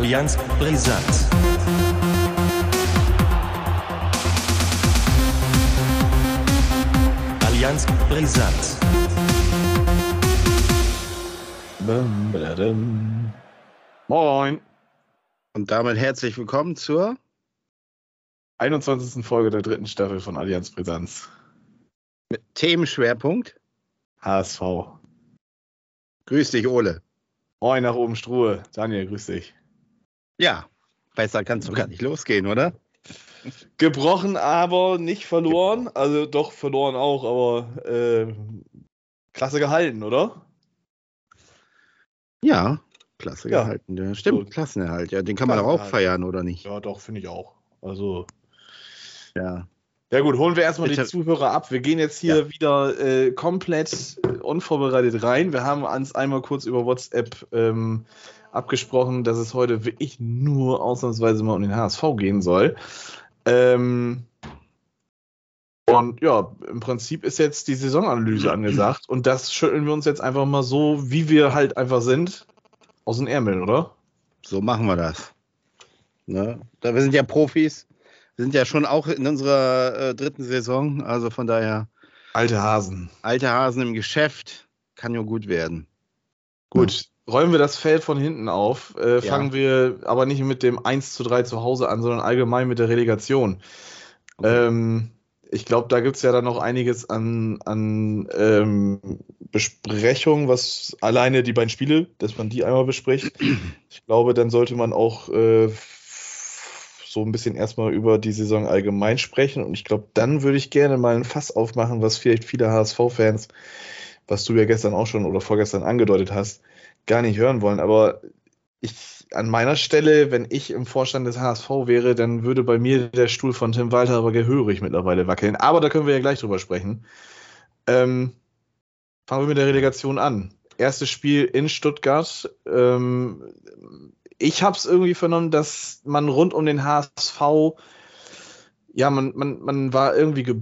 Allianz brisant. Allianz brisant. Moin. Und damit herzlich willkommen zur 21. Folge der dritten Staffel von Allianz Brisanz. Themenschwerpunkt. HSV. Grüß dich, Ole. Moin nach oben Struhe. Daniel, grüß dich. Ja, besser kannst du gar nicht losgehen, oder? Gebrochen, aber nicht verloren. Also doch verloren auch, aber äh, klasse gehalten, oder? Ja, klasse Ja. gehalten. Ja, stimmt, So. Klassenerhalt. Ja, den kann man doch auch feiern, oder nicht? Ja, doch, finde ich auch. Also. Ja. Ja gut, holen wir erstmal die. Zuhörer ab. Wir gehen jetzt hier wieder äh, komplett unvorbereitet rein. Wir haben uns einmal kurz über WhatsApp ähm, abgesprochen, dass es heute wirklich nur ausnahmsweise mal um den HSV gehen soll. Ähm, und ja, im Prinzip ist jetzt die Saisonanalyse angesagt und das schütteln wir uns jetzt einfach mal so, wie wir halt einfach sind, aus den Ärmeln, oder? So machen wir das. Ne? Da wir sind ja Profis. Wir sind ja schon auch in unserer äh, dritten Saison. Also von daher, Alte Hasen. alte Hasen im Geschäft kann ja gut werden. Gut, räumen wir das Feld von hinten auf. Äh, Ja. fangen wir aber nicht mit dem 1 zu 3 zu Hause an, sondern allgemein mit der Relegation. Ähm, ich glaube, da gibt es ja dann noch einiges an, an ähm, Besprechungen, was alleine die beiden Spiele, dass man die einmal bespricht. Ich glaube, dann sollte man auch äh, so ein bisschen erstmal über die Saison allgemein sprechen. Und ich glaube, dann würde ich gerne mal ein Fass aufmachen, was vielleicht viele HSV-Fans, was du ja gestern auch schon oder vorgestern angedeutet hast, gar nicht hören wollen. Aber ich an meiner Stelle, wenn ich im Vorstand des HSV wäre, dann würde bei mir der Stuhl von Tim Walter aber gehörig mittlerweile wackeln. Aber da können wir ja gleich drüber sprechen. Ähm, fangen wir mit der Relegation an. Erstes Spiel in Stuttgart. Ähm, ich habe es irgendwie vernommen, dass man rund um den HSV, ja, man, man, man war irgendwie ge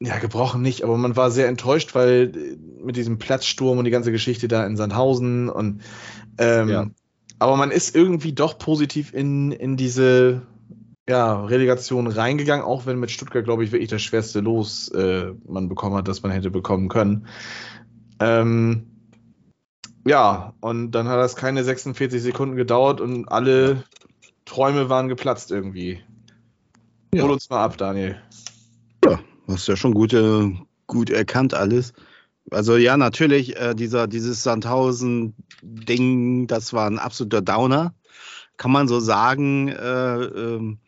ja, gebrochen nicht, aber man war sehr enttäuscht, weil äh, mit diesem Platzsturm und die ganze Geschichte da in Sandhausen und ähm, Ja. aber man ist irgendwie doch positiv in, in diese ja, Relegation reingegangen, auch wenn mit Stuttgart, glaube ich, wirklich das schwerste Los äh, man bekommen hat, das man hätte bekommen können. Ähm, ja, und dann hat das keine 46 Sekunden gedauert und alle Träume waren geplatzt irgendwie. Ja. Hol uns mal ab, Daniel. Hast ja schon gut, äh, gut erkannt alles. Also ja, natürlich, äh, dieser, dieses Sandhausen-Ding, das war ein absoluter Downer. Kann man so sagen. Äh, ähm,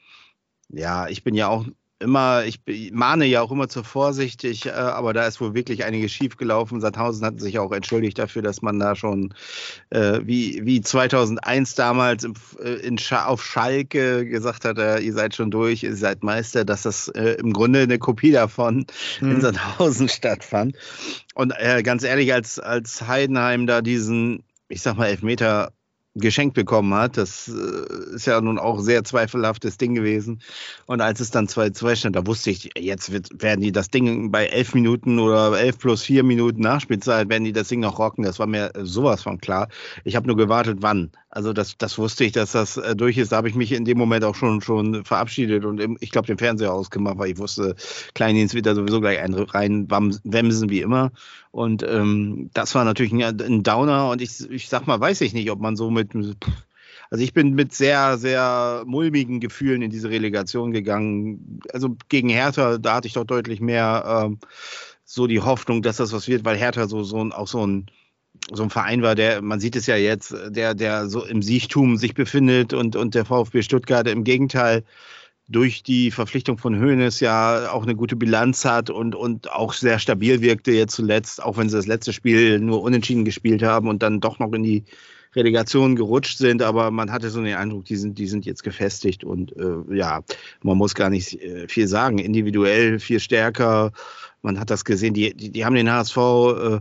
ja, ich bin ja auch immer, ich mahne ja auch immer zur Vorsicht, ich, äh, aber da ist wohl wirklich einiges schiefgelaufen. Sandhausen hat sich auch entschuldigt dafür, dass man da schon äh, wie, wie 2001 damals im, äh, in Scha auf Schalke gesagt hat, äh, ihr seid schon durch, ihr seid Meister, dass das äh, im Grunde eine Kopie davon Hm. in Sandhausen stattfand. Und äh, ganz ehrlich, als, als Heidenheim da diesen, ich sag mal, Elfmeter geschenkt bekommen hat, das äh, ist ja nun auch sehr zweifelhaftes Ding gewesen. Und als es dann 2-2 stand, da wusste ich, jetzt wird, werden die das Ding bei 11 Minuten oder 11 plus 4 Minuten Nachspielzeit, werden die das Ding noch rocken. Das war mir sowas von klar. Ich habe nur gewartet, wann. Also das, das wusste ich, dass das äh, durch ist. Da habe ich mich in dem Moment auch schon, schon verabschiedet und im, ich glaube den Fernseher ausgemacht, weil ich wusste, Kleindienst wird da sowieso gleich ein, rein wemsen wie immer. Und ähm, das war natürlich ein, ein Downer und ich, ich sag mal, weiß ich nicht, ob man so mit, also ich bin mit sehr, sehr mulmigen Gefühlen in diese Relegation gegangen. Also gegen Hertha, da hatte ich doch deutlich mehr ähm, so die Hoffnung, dass das was wird, weil Hertha so, so ein, auch so ein, so ein Verein war, der, man sieht es ja jetzt, der, der so im Siechtum sich befindet und, und der VfB Stuttgart im Gegenteil durch die Verpflichtung von Hoeneß ja auch eine gute Bilanz hat und, und auch sehr stabil wirkte jetzt zuletzt, auch wenn sie das letzte Spiel nur unentschieden gespielt haben und dann doch noch in die Relegation gerutscht sind, aber man hatte so den Eindruck, die sind, die sind jetzt gefestigt und äh, ja, man muss gar nicht äh, viel sagen. Individuell viel stärker. Man hat das gesehen, die, die, die haben den HSV äh,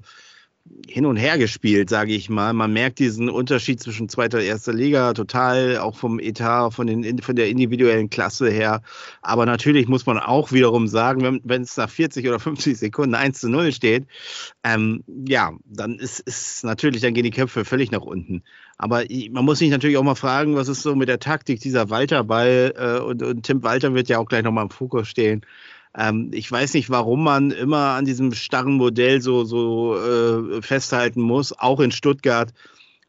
hin und her gespielt, sage ich mal. Man merkt diesen Unterschied zwischen zweiter und erster Liga total, auch vom Etat, von, den, von der individuellen Klasse her. Aber natürlich muss man auch wiederum sagen, wenn, es nach 40 oder 50 Sekunden 1 zu 0 steht, ähm, ja, dann ist, ist natürlich, dann gehen die Köpfe völlig nach unten. Aber man muss sich natürlich auch mal fragen, was ist so mit der Taktik dieser Walter-Ball äh, und, und Tim Walter wird ja auch gleich nochmal im Fokus stehen. Ähm, ich weiß nicht, warum man immer an diesem starren Modell so, so äh, festhalten muss, auch in Stuttgart.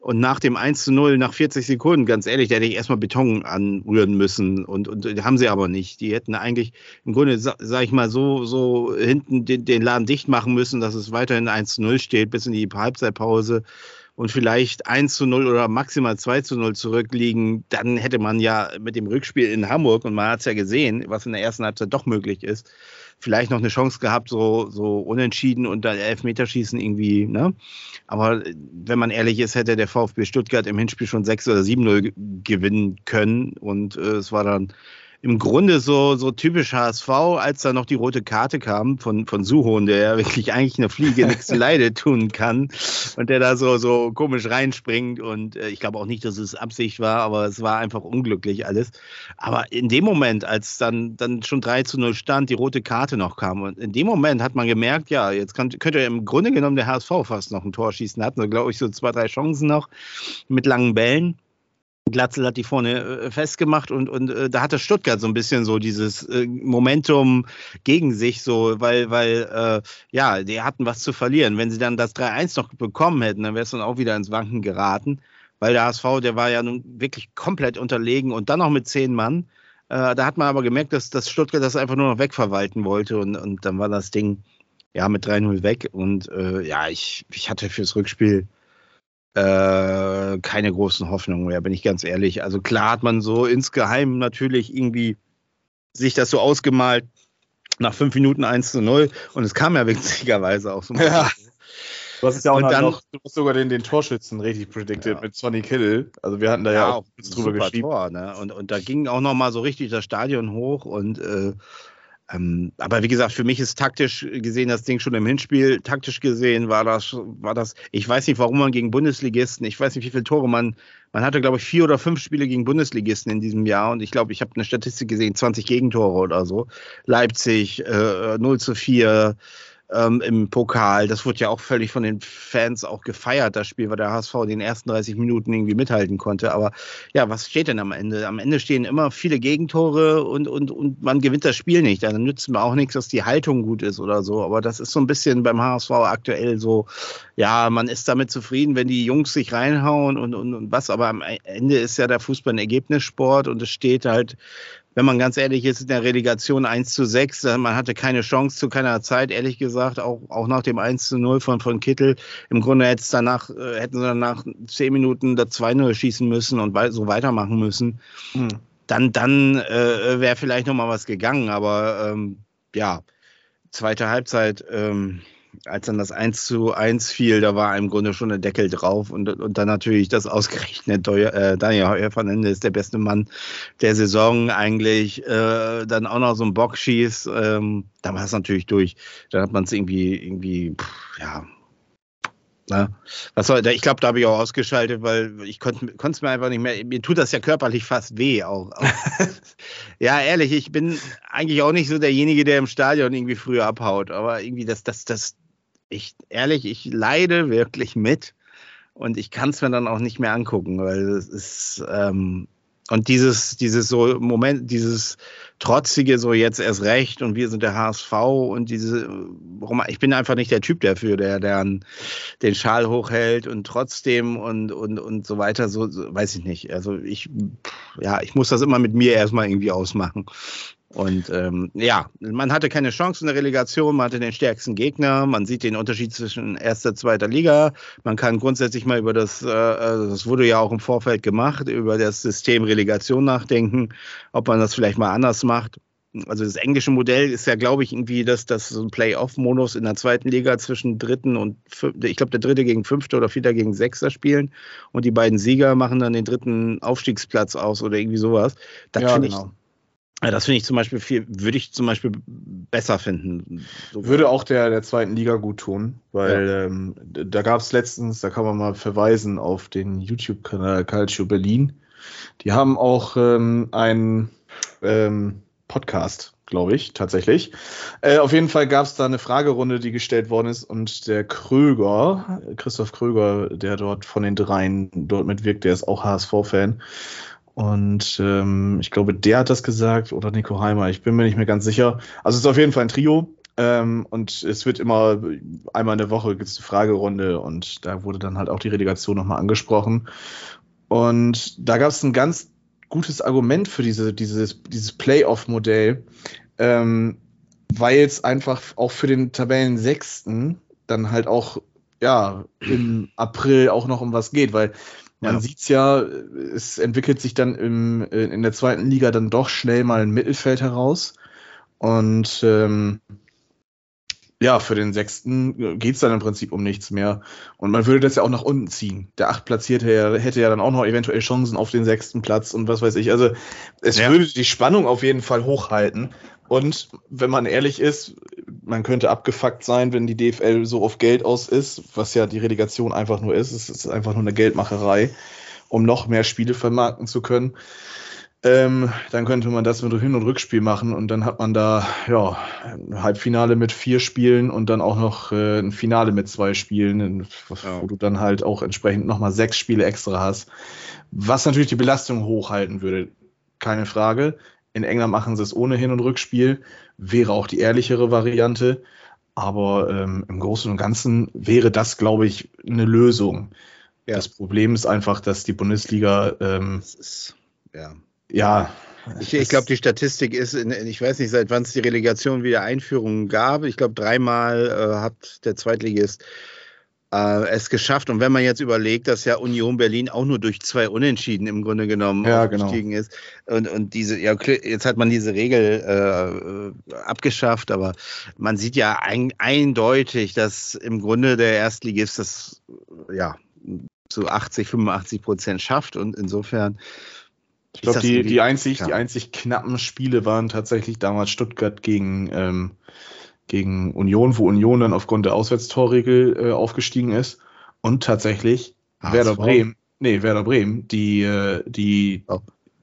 Und nach dem 1 zu 0, nach 40 Sekunden, ganz ehrlich, da hätte ich erstmal Beton anrühren müssen. Und, und haben sie aber nicht. Die hätten eigentlich im Grunde, sag ich mal, so, so hinten den, den Laden dicht machen müssen, dass es weiterhin 1 zu 0 steht, bis in die Halbzeitpause und vielleicht 1 zu 0 oder maximal 2 zu 0 zurückliegen, dann hätte man ja mit dem Rückspiel in Hamburg, und man hat es ja gesehen, was in der ersten Halbzeit doch möglich ist, vielleicht noch eine Chance gehabt, so, so unentschieden und dann Elfmeterschießen irgendwie, ne? Aber wenn man ehrlich ist, hätte der VfB Stuttgart im Hinspiel schon 6 oder 7-0 gewinnen können und äh, es war dann im Grunde so, so typisch HSV, als da noch die rote Karte kam von, von Suhon, der ja wirklich eigentlich eine Fliege nichts zu Leide tun kann und der da so, so komisch reinspringt und äh, ich glaube auch nicht, dass es Absicht war, aber es war einfach unglücklich alles. Aber in dem Moment, als dann, dann schon 3 zu 0 stand, die rote Karte noch kam und in dem Moment hat man gemerkt, ja, jetzt kann, könnte im Grunde genommen der HSV fast noch ein Tor schießen, hatten glaube ich so zwei, drei Chancen noch mit langen Bällen. Glatzel hat die vorne äh, festgemacht und, und äh, da hatte Stuttgart so ein bisschen so dieses äh, Momentum gegen sich, so, weil, weil, äh, ja, die hatten was zu verlieren. Wenn sie dann das 3-1 noch bekommen hätten, dann wäre es dann auch wieder ins Wanken geraten, weil der HSV, der war ja nun wirklich komplett unterlegen und dann noch mit zehn Mann. Da hat man aber gemerkt, dass, dass Stuttgart das einfach nur noch wegverwalten wollte und, und dann war das Ding ja mit 3-0 weg und ja, ich, ich hatte fürs Rückspiel äh, keine großen Hoffnungen mehr, bin ich ganz ehrlich. Also klar hat man so insgeheim natürlich irgendwie sich das so ausgemalt, nach fünf Minuten 1 zu 0 und es kam ja witzigerweise auch so. Ja. Du hast ja auch dann, noch, du hast sogar den, den Torschützen richtig predicted ja. mit Sonny Kittle. Also wir hatten da ja, ja auch drüber geschrieben. Tor, ne? und, und da ging auch noch mal so richtig das Stadion hoch und äh, ähm, aber wie gesagt, für mich ist taktisch gesehen das Ding schon im Hinspiel. Taktisch gesehen war das, war das, ich weiß nicht, warum man gegen Bundesligisten, ich weiß nicht, wie viele Tore man, man hatte, glaube ich, vier oder fünf Spiele gegen Bundesligisten in diesem Jahr und ich glaube, ich habe eine Statistik gesehen, 20 Gegentore oder so. Leipzig äh, 0 zu 4, ähm, im Pokal. Das wurde ja auch völlig von den Fans auch gefeiert, das Spiel, weil der HSV in den ersten 30 Minuten irgendwie mithalten konnte. Aber ja, was steht denn am Ende? Am Ende stehen immer viele Gegentore und, und, und man gewinnt das Spiel nicht. Dann nützt mir auch nichts, dass die Haltung gut ist oder so. Aber das ist so ein bisschen beim HSV aktuell so, ja, man ist damit zufrieden, wenn die Jungs sich reinhauen und, und, und was. Aber am Ende ist ja der Fußball ein Ergebnissport und es steht halt wenn man ganz ehrlich ist, in der Relegation 1 zu 6, äh, man hatte keine Chance zu keiner Zeit, ehrlich gesagt, auch, auch nach dem 1 zu 0 von, von Kittel. Im Grunde hätte es danach, äh, hätten sie danach 10 Minuten das 2-0 schießen müssen und so weitermachen müssen. Hm. Dann, dann äh, wäre vielleicht nochmal was gegangen, aber ähm, ja, zweite Halbzeit. Ähm, als dann das 1 zu 1 fiel, da war im Grunde schon der Deckel drauf und, und dann natürlich das ausgerechnet äh, Daniel Heuer ist der beste Mann der Saison eigentlich, äh, dann auch noch so einen Bock schießt, ähm, da war es natürlich durch. Dann hat man es irgendwie, irgendwie, pff, ja, na, was soll, ich glaube, da habe ich auch ausgeschaltet, weil ich konnte es mir einfach nicht mehr. Mir tut das ja körperlich fast weh auch. auch. ja, ehrlich, ich bin eigentlich auch nicht so derjenige, der im Stadion irgendwie früher abhaut. Aber irgendwie das, das, das, ich ehrlich, ich leide wirklich mit und ich kann es mir dann auch nicht mehr angucken, weil es ist ähm, und dieses, dieses so Moment, dieses trotzige, so jetzt erst recht und wir sind der HSV und diese, ich bin einfach nicht der Typ dafür, der dann den Schal hochhält und trotzdem und, und, und so weiter, so, so weiß ich nicht. Also ich, ja, ich muss das immer mit mir erstmal irgendwie ausmachen. Und ähm, ja, man hatte keine Chance in der Relegation, man hatte den stärksten Gegner, man sieht den Unterschied zwischen erster und zweiter Liga. Man kann grundsätzlich mal über das, äh, also das wurde ja auch im Vorfeld gemacht, über das System Relegation nachdenken, ob man das vielleicht mal anders macht. Also das englische Modell ist ja, glaube ich, irgendwie, dass das so ein Playoff-Modus in der zweiten Liga zwischen dritten und fünfte, ich glaube, der dritte gegen fünfte oder vierter gegen sechster spielen und die beiden Sieger machen dann den dritten Aufstiegsplatz aus oder irgendwie sowas. Das ja, finde genau. ich das finde ich zum Beispiel viel, würde ich zum Beispiel besser finden. Würde auch der, der zweiten Liga gut tun, weil ja. ähm, da gab es letztens, da kann man mal verweisen auf den YouTube-Kanal Calcio Berlin. Die haben auch ähm, einen ähm, Podcast, glaube ich, tatsächlich. Äh, auf jeden Fall gab es da eine Fragerunde, die gestellt worden ist und der Kröger, Christoph Kröger, der dort von den dreien dort mitwirkt, der ist auch HSV-Fan. Und ähm, ich glaube, der hat das gesagt oder Nico Heimer, ich bin mir nicht mehr ganz sicher. Also es ist auf jeden Fall ein Trio. Ähm, und es wird immer einmal in der Woche gibt es eine Fragerunde und da wurde dann halt auch die Relegation nochmal angesprochen. Und da gab es ein ganz gutes Argument für diese, dieses, dieses Playoff-Modell, ähm, weil es einfach auch für den Tabellen Sechsten dann halt auch ja im April auch noch um was geht, weil man ja. sieht's ja, es entwickelt sich dann im, in der zweiten Liga dann doch schnell mal ein Mittelfeld heraus. Und ähm, ja, für den Sechsten geht's dann im Prinzip um nichts mehr. Und man würde das ja auch nach unten ziehen. Der Achtplatzierte hätte ja dann auch noch eventuell Chancen auf den sechsten Platz und was weiß ich. Also es ja. würde die Spannung auf jeden Fall hochhalten. Und wenn man ehrlich ist, man könnte abgefuckt sein, wenn die DFL so auf Geld aus ist, was ja die Relegation einfach nur ist. Es ist einfach nur eine Geldmacherei, um noch mehr Spiele vermarkten zu können. Ähm, dann könnte man das mit Hin- und Rückspiel machen und dann hat man da ja ein Halbfinale mit vier Spielen und dann auch noch äh, ein Finale mit zwei Spielen, wo ja. du dann halt auch entsprechend nochmal sechs Spiele extra hast. Was natürlich die Belastung hochhalten würde, keine Frage. In England machen sie es ohne Hin- und Rückspiel, wäre auch die ehrlichere Variante. Aber ähm, im Großen und Ganzen wäre das, glaube ich, eine Lösung. Ja. Das Problem ist einfach, dass die Bundesliga ähm, ist, ja ja. Ich, ich glaube, die Statistik ist, in, ich weiß nicht, seit wann es die Relegation wieder Einführungen gab. Ich glaube, dreimal äh, hat der Zweitligist äh, es geschafft. Und wenn man jetzt überlegt, dass ja Union Berlin auch nur durch zwei Unentschieden im Grunde genommen ja, genau. aufgestiegen genau. ist. Und, und diese, ja, jetzt hat man diese Regel äh, abgeschafft, aber man sieht ja ein, eindeutig, dass im Grunde der Erstligist das ja zu 80, 85 Prozent schafft. Und insofern ich glaube, die, die, einzig, ja. die einzig knappen Spiele waren tatsächlich damals Stuttgart gegen, ähm, gegen Union, wo Union dann aufgrund der Auswärtstorregel äh, aufgestiegen ist. Und tatsächlich HSV. Werder Bremen, nee, Werder Bremen, die, äh, die, oh.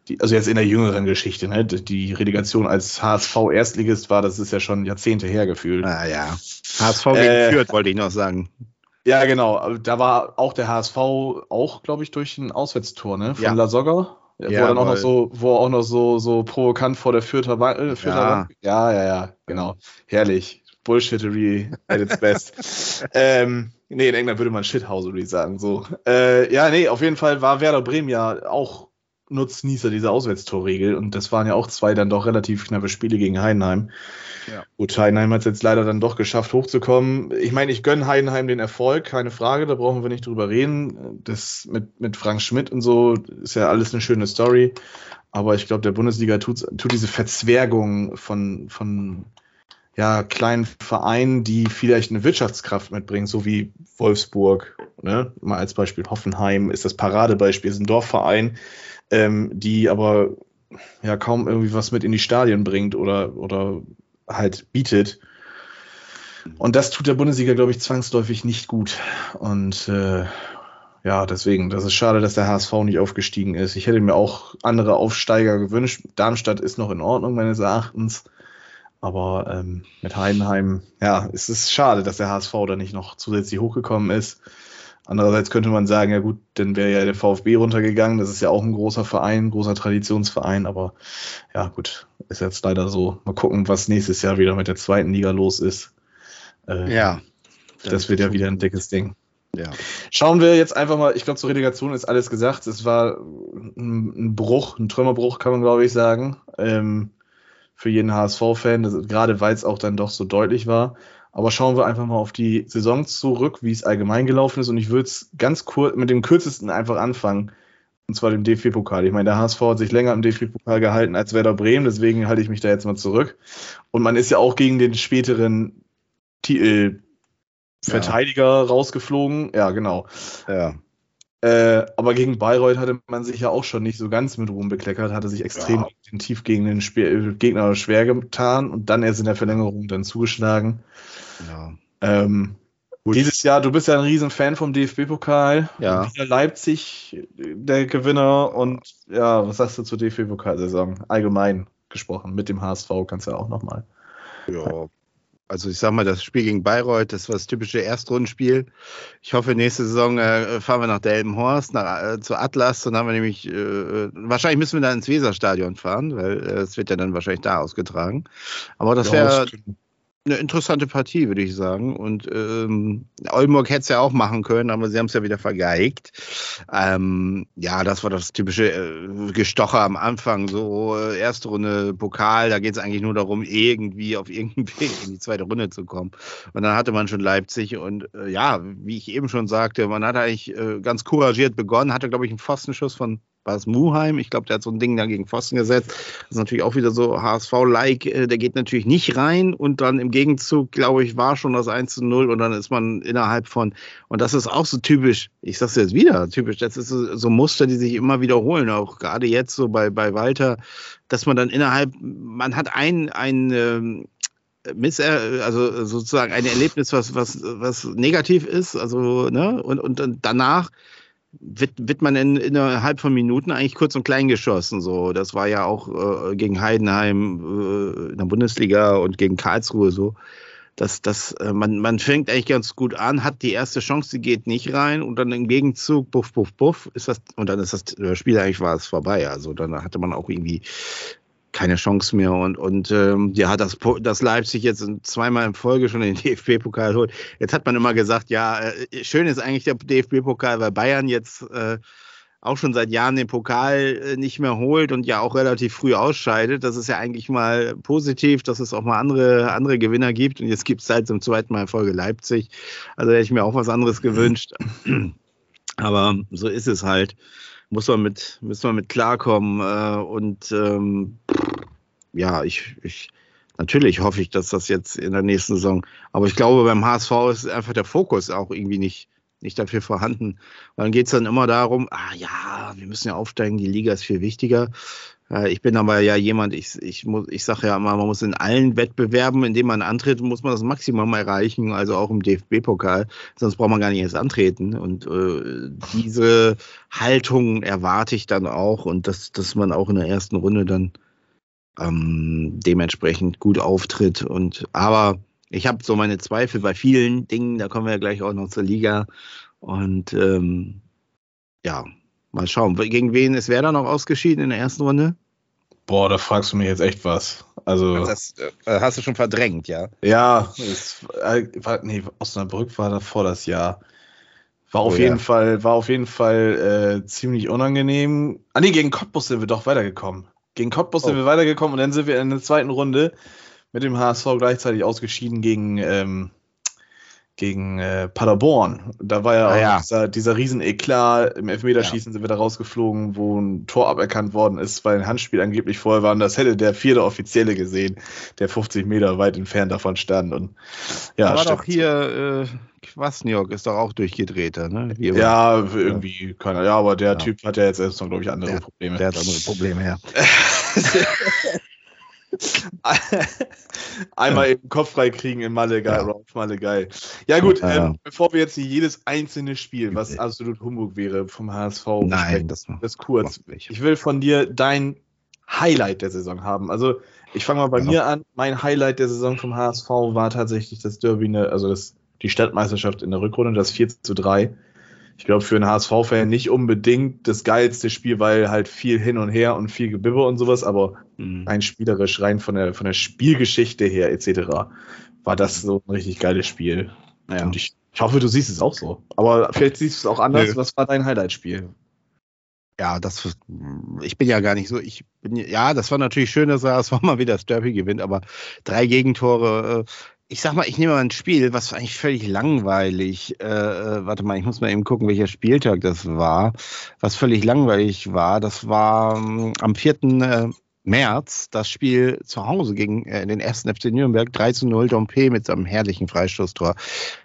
die, also jetzt in der jüngeren Geschichte, ne, die Relegation als HSV Erstligist war, das ist ja schon Jahrzehnte her gefühlt. Ah ja. HSV gegen äh, Fürth, wollte ich noch sagen. Ja, genau. Da war auch der HSV auch, glaube ich, durch ein Auswärtstor, ne? Von ja. La Soga. Ja, wo dann auch noch so, wo auch noch so, so provokant vor der Fürther äh, Fürther ja. Bank. ja, ja, ja, genau. Herrlich. Bullshittery at its best. ähm, nee, in England würde man Shithousery sagen, so. Äh, ja, nee, auf jeden Fall war Werder Bremen ja auch Nutznießer dieser Auswärtstorregel und das waren ja auch zwei dann doch relativ knappe Spiele gegen Heidenheim. Ja. Gut, Heidenheim hat es jetzt leider dann doch geschafft, hochzukommen. Ich meine, ich gönne Heidenheim den Erfolg, keine Frage, da brauchen wir nicht drüber reden. Das mit, mit Frank Schmidt und so ist ja alles eine schöne Story. Aber ich glaube, der Bundesliga tut, tut diese Verzwergung von, von ja, kleinen Vereinen, die vielleicht eine Wirtschaftskraft mitbringen, so wie Wolfsburg, ne? mal als Beispiel Hoffenheim ist das Paradebeispiel, ist ein Dorfverein, ähm, die aber ja kaum irgendwie was mit in die Stadien bringt oder, oder halt bietet. Und das tut der Bundesliga, glaube ich, zwangsläufig nicht gut. Und äh, ja, deswegen, das ist schade, dass der HSV nicht aufgestiegen ist. Ich hätte mir auch andere Aufsteiger gewünscht. Darmstadt ist noch in Ordnung, meines Erachtens. Aber ähm, mit Heidenheim, ja, es ist schade, dass der HSV da nicht noch zusätzlich hochgekommen ist. Andererseits könnte man sagen, ja gut, dann wäre ja der VfB runtergegangen. Das ist ja auch ein großer Verein, großer Traditionsverein. Aber ja gut, ist jetzt leider so. Mal gucken, was nächstes Jahr wieder mit der zweiten Liga los ist. Äh, ja. Das wird ja wieder ein dickes Ding. Ja. Schauen wir jetzt einfach mal, ich glaube, zur Relegation ist alles gesagt. Es war ein Bruch, ein Trümmerbruch, kann man glaube ich sagen. Ähm, für jeden HSV-Fan, gerade weil es auch dann doch so deutlich war. Aber schauen wir einfach mal auf die Saison zurück, wie es allgemein gelaufen ist. Und ich würde es ganz kurz mit dem kürzesten einfach anfangen. Und zwar dem DFB-Pokal. Ich meine, der HSV hat sich länger im DFB-Pokal gehalten als Werder Bremen, deswegen halte ich mich da jetzt mal zurück. Und man ist ja auch gegen den späteren Titelverteidiger ja. rausgeflogen. Ja, genau. Ja. Äh, aber gegen Bayreuth hatte man sich ja auch schon nicht so ganz mit Ruhm bekleckert, hatte sich extrem Ja. intensiv gegen den Spiel Gegner schwer getan und dann erst in der Verlängerung dann zugeschlagen. Ja. Ähm, dieses Jahr, du bist ja ein Riesenfan vom DFB-Pokal. Ja. Leipzig der Gewinner und ja, was sagst du zur DFB-Pokalsaison? Allgemein gesprochen, mit dem HSV kannst du ja auch nochmal. Ja, also ich sag mal, das Spiel gegen Bayreuth, das war das typische Erstrundenspiel. Ich hoffe, nächste Saison äh, fahren wir nach Delmenhorst, nach, äh, zu Atlas. Dann haben wir nämlich, äh, wahrscheinlich müssen wir dann ins Weserstadion fahren, weil äh, es wird ja dann wahrscheinlich da ausgetragen. Aber das wäre eine interessante Partie, würde ich sagen. Und ähm, Oldenburg hätte es ja auch machen können, aber sie haben es ja wieder vergeigt. Ähm, ja, das war das typische äh, Gestocher am Anfang. So äh, erste Runde Pokal, da geht es eigentlich nur darum, irgendwie auf irgendeinen Weg in die zweite Runde zu kommen. Und dann hatte man schon Leipzig und äh, ja, wie ich eben schon sagte, man hat eigentlich äh, ganz couragiert begonnen, hatte, glaube ich, einen Pfostenschuss von war es Muheim? Ich glaube, der hat so ein Ding da gegen Pfosten gesetzt. Das ist natürlich auch wieder so HSV-like. äh, Der geht natürlich nicht rein und dann im Gegenzug, glaube ich, war schon das 1 zu 0 und dann ist man innerhalb von, und das ist auch so typisch, ich sag's jetzt wieder, typisch, das ist so, Muster, die sich immer wiederholen, auch gerade jetzt so bei, bei Walter, dass man dann innerhalb, man hat ein, ein, ähm, Misser, also sozusagen ein Erlebnis, was, was, was negativ ist, also, ne, und, und dann danach wird, wird man in, innerhalb von Minuten eigentlich kurz und klein geschossen. So, das war ja auch äh, gegen Heidenheim äh, in der Bundesliga und gegen Karlsruhe so. Das, das, äh, man, man fängt eigentlich ganz gut an, hat die erste Chance, die geht nicht rein und dann im Gegenzug, buff, buff, buff, ist das, und dann ist das Spiel eigentlich war es vorbei. Also dann hatte man auch irgendwie keine Chance mehr und, und ähm, ja, hat das, das Leipzig jetzt zweimal in Folge schon den DFB-Pokal holt. Jetzt hat man immer gesagt, ja, äh, schön ist eigentlich der DFB-Pokal, weil Bayern jetzt äh, auch schon seit Jahren den Pokal äh, nicht mehr holt und ja auch relativ früh ausscheidet. Das ist ja eigentlich mal positiv, dass es auch mal andere, andere Gewinner gibt. Und jetzt gibt es seit zum zweiten Mal in Folge Leipzig. Also hätte ich mir auch was anderes gewünscht. Aber so ist es halt muss man mit, müssen wir mit klarkommen. Äh, und ähm, ja, ich, ich, natürlich hoffe ich, dass das jetzt in der nächsten Saison, aber ich glaube, beim HSV ist einfach der Fokus auch irgendwie nicht, nicht dafür vorhanden. Und dann geht es dann immer darum, ah ja, wir müssen ja aufsteigen, die Liga ist viel wichtiger. Ich bin aber ja jemand, ich, ich, muss, ich sage ja immer, man muss in allen Wettbewerben, in denen man antritt, muss man das Maximum erreichen, also auch im DFB-Pokal, sonst braucht man gar nicht erst antreten. Und äh, diese Haltung erwarte ich dann auch und dass, dass man auch in der ersten Runde dann ähm, dementsprechend gut auftritt. Und aber ich habe so meine Zweifel bei vielen Dingen, da kommen wir ja gleich auch noch zur Liga. Und ähm, ja, Mal schauen. Gegen wen ist Werder noch ausgeschieden in der ersten Runde? Boah, da fragst du mich jetzt echt was. Also. Das äh, hast du schon verdrängt, ja? Ja, es äh, war, nee, Osnabrück war davor das Jahr. War auf Oh, jeden ja. Fall, war auf jeden Fall äh, ziemlich unangenehm. Ah nee, gegen Cottbus sind wir doch weitergekommen. Gegen Cottbus Oh. sind wir weitergekommen und dann sind wir in der zweiten Runde mit dem HSV gleichzeitig ausgeschieden gegen, ähm, gegen äh, Paderborn. Da war ja Ah, auch ja. dieser, dieser Riesen-Eklat. Im Elfmeterschießen sind wir da rausgeflogen, wo ein Tor aberkannt worden ist, weil ein Handspiel angeblich vorher war. Und das hätte der vierte Offizielle gesehen, der 50 Meter weit entfernt davon stand. Und ja, da war doch hier, äh, Kwasniok ist doch auch durchgedrehter, ne? Ja, irgendwie, keiner. Ja, aber der Ja. Typ hat ja jetzt erst noch, glaube ich, andere Der- Probleme. Der hat andere Probleme, ja. Einmal eben Kopf frei kriegen in Malle, geil, Ja. Rauf Malle, geil. Ja, gut, Ja, ähm, bevor wir jetzt hier jedes einzelne Spiel, was absolut Humbug wäre, vom HSV Nein, das das kurz. Ich will von dir dein Highlight der Saison haben. Also, ich fange mal bei Ja. mir an. Mein Highlight der Saison vom HSV war tatsächlich das Derby, also das, die Stadtmeisterschaft in der Rückrunde, das 4 zu 3. Ich glaube, für einen HSV-Fan nicht unbedingt das geilste Spiel, weil halt viel hin und her und viel Gebibbe und sowas, aber Mhm. rein spielerisch, rein von der, von der Spielgeschichte her etc. war das so ein richtig geiles Spiel. Ja. Und ich, ich hoffe, du siehst es auch so. Aber vielleicht siehst du es auch anders. Nö. Was war dein Highlight-Spiel? Ja, das, ich bin ja gar nicht so, ich bin, ja, das war natürlich schön, dass er es mal wieder das Derby gewinnt, aber drei Gegentore, äh, ich sag mal, ich nehme mal ein Spiel, was eigentlich völlig langweilig, äh, äh, warte mal, ich muss mal eben gucken, welcher Spieltag das war, was völlig langweilig war, das war ähm, am 4. Äh, März das Spiel zu Hause gegen äh, den ersten FC Nürnberg, 3 zu 0, Dompe mit seinem herrlichen Freistoßtor.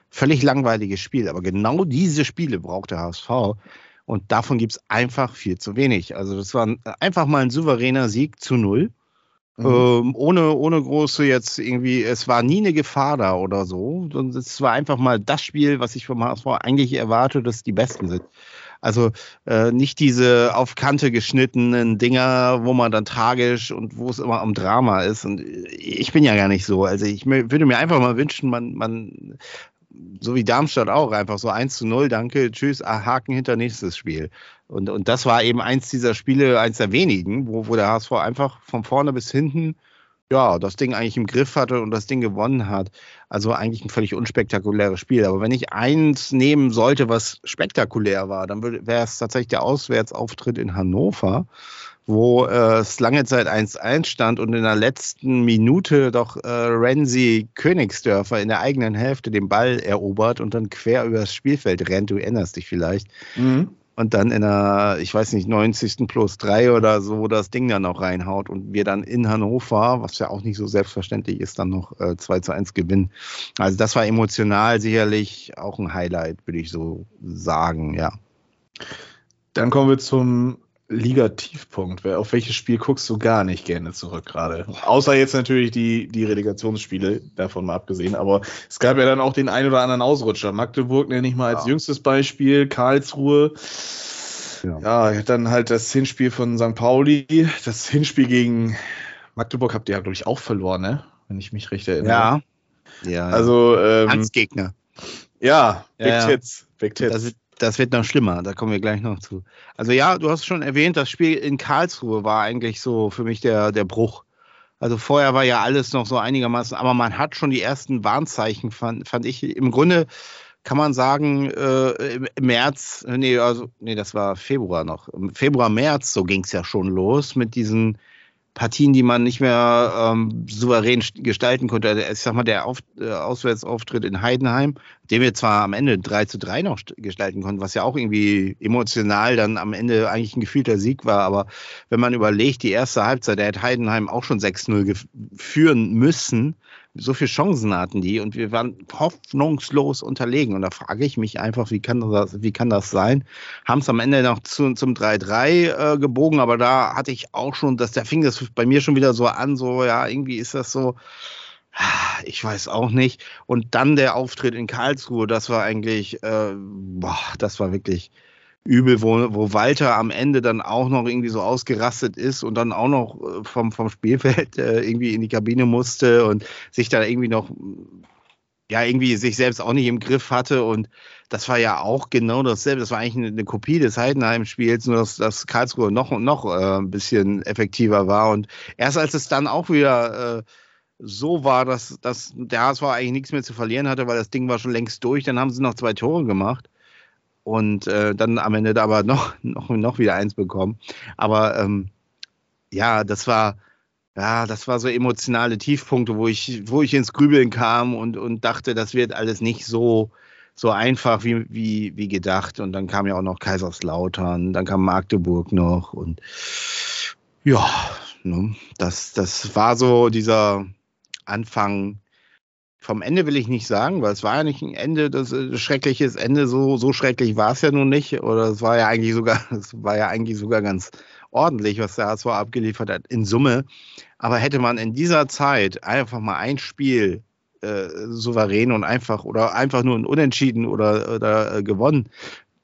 Völlig langweiliges Spiel, aber genau diese Spiele braucht der HSV. Und davon gibt es einfach viel zu wenig. Also das war einfach mal ein souveräner Sieg zu null. Mhm. Ähm, ohne, ohne große jetzt irgendwie, es war nie eine Gefahr da oder so. Es war einfach mal das Spiel, was ich vom HSV eigentlich erwarte, dass die Besten sind. Also äh, nicht diese auf Kante geschnittenen Dinger, wo man dann tragisch und wo es immer am Drama ist. Und ich bin ja gar nicht so. Also ich würde mir einfach mal wünschen, man, man so wie Darmstadt auch, einfach so 1 zu 0, danke, tschüss, ah, Haken hinter nächstes Spiel. Und, und das war eben eins dieser Spiele, eins der wenigen, wo, wo der HSV einfach von vorne bis hinten ja, das Ding eigentlich im Griff hatte und das Ding gewonnen hat. Also eigentlich ein völlig unspektakuläres Spiel. Aber wenn ich eins nehmen sollte, was spektakulär war, dann wäre es tatsächlich der Auswärtsauftritt in Hannover, wo äh, es lange Zeit 1-1 stand und in der letzten Minute doch äh, Renzi Königsdörfer in der eigenen Hälfte den Ball erobert und dann quer übers Spielfeld rennt. Du erinnerst dich vielleicht. Mhm und dann in der, ich weiß nicht, 90. plus 3 oder so das Ding dann noch reinhaut und wir dann in Hannover, was ja auch nicht so selbstverständlich ist, dann noch äh, 2 zu 1 gewinnen. Also das war emotional sicherlich auch ein Highlight, würde ich so sagen, ja. Dann kommen wir zum Liga-Tiefpunkt. Auf welches Spiel guckst du gar nicht gerne zurück gerade? Außer jetzt natürlich die, die Relegationsspiele, davon mal abgesehen. Aber es gab ja dann auch den ein oder anderen Ausrutscher. Magdeburg nenne ich mal als ja. jüngstes Beispiel, Karlsruhe. Ja. ja, dann halt das Hinspiel von St. Pauli. Das Hinspiel gegen Magdeburg habt ihr ja, glaube ich, auch verloren, ne? Wenn ich mich recht erinnere. Ja. Ja. Also, ähm, Angstgegner. Ja, Big ja, Tits. Big Tits. Das, wird noch schlimmer, da kommen wir gleich noch zu. Also ja, du hast schon erwähnt, das Spiel in Karlsruhe war eigentlich so für mich der, der Bruch. Also vorher war ja alles noch so einigermaßen, aber man hat schon die ersten Warnzeichen, fand, fand ich. Im Grunde kann man sagen, äh, im März, nee, also, nee, das war Februar noch. Im Februar, März, so ging es ja schon los mit diesen Partien, die man nicht mehr ähm, souverän gestalten konnte. Also, ich sag mal, der Auf, äh, Auswärtsauftritt in Heidenheim, den wir zwar am Ende 3 zu 3 noch gestalten konnten, was ja auch irgendwie emotional dann am Ende eigentlich ein gefühlter Sieg war. Aber wenn man überlegt, die erste Halbzeit, der hat Heidenheim auch schon 6-0 führen müssen so viele Chancen hatten die und wir waren hoffnungslos unterlegen. Und da frage ich mich einfach, wie kann das, wie kann das sein? Haben es am Ende noch zu, zum 3-3 äh, gebogen, aber da hatte ich auch schon, dass da fing das bei mir schon wieder so an, so, ja, irgendwie ist das so, ich weiß auch nicht. Und dann der Auftritt in Karlsruhe, das war eigentlich, äh, boah, das war wirklich übel, wo, wo Walter am Ende dann auch noch irgendwie so ausgerastet ist und dann auch noch äh, vom, vom Spielfeld äh, irgendwie in die Kabine musste und sich da irgendwie noch, ja, irgendwie sich selbst auch nicht im Griff hatte und das war ja auch genau dasselbe. Das war eigentlich eine, eine Kopie des Heidenheim-Spiels, nur dass, dass Karlsruhe noch und noch äh, ein bisschen effektiver war. Und erst als es dann auch wieder äh, so war, dass, dass der HSV eigentlich nichts mehr zu verlieren hatte, weil das Ding war schon längst durch, dann haben sie noch zwei Tore gemacht und äh, dann am Ende aber noch, noch, noch wieder eins bekommen. Aber ähm, ja, das war, ja, das war so emotionale Tiefpunkte, wo ich, wo ich ins Grübeln kam und, und dachte, das wird alles nicht so, so einfach wie, wie, wie gedacht. Und dann kam ja auch noch Kaiserslautern, dann kam Magdeburg noch und ja, ne, das, das war so dieser Anfang vom Ende will ich nicht sagen, weil es war ja nicht ein Ende, das, das schreckliches Ende, so, so schrecklich war es ja nun nicht. Oder es war ja eigentlich sogar, es war ja eigentlich sogar ganz ordentlich, was der HSV abgeliefert hat in Summe. Aber hätte man in dieser Zeit einfach mal ein Spiel äh, souverän und einfach oder einfach nur ein Unentschieden oder, oder äh, gewonnen,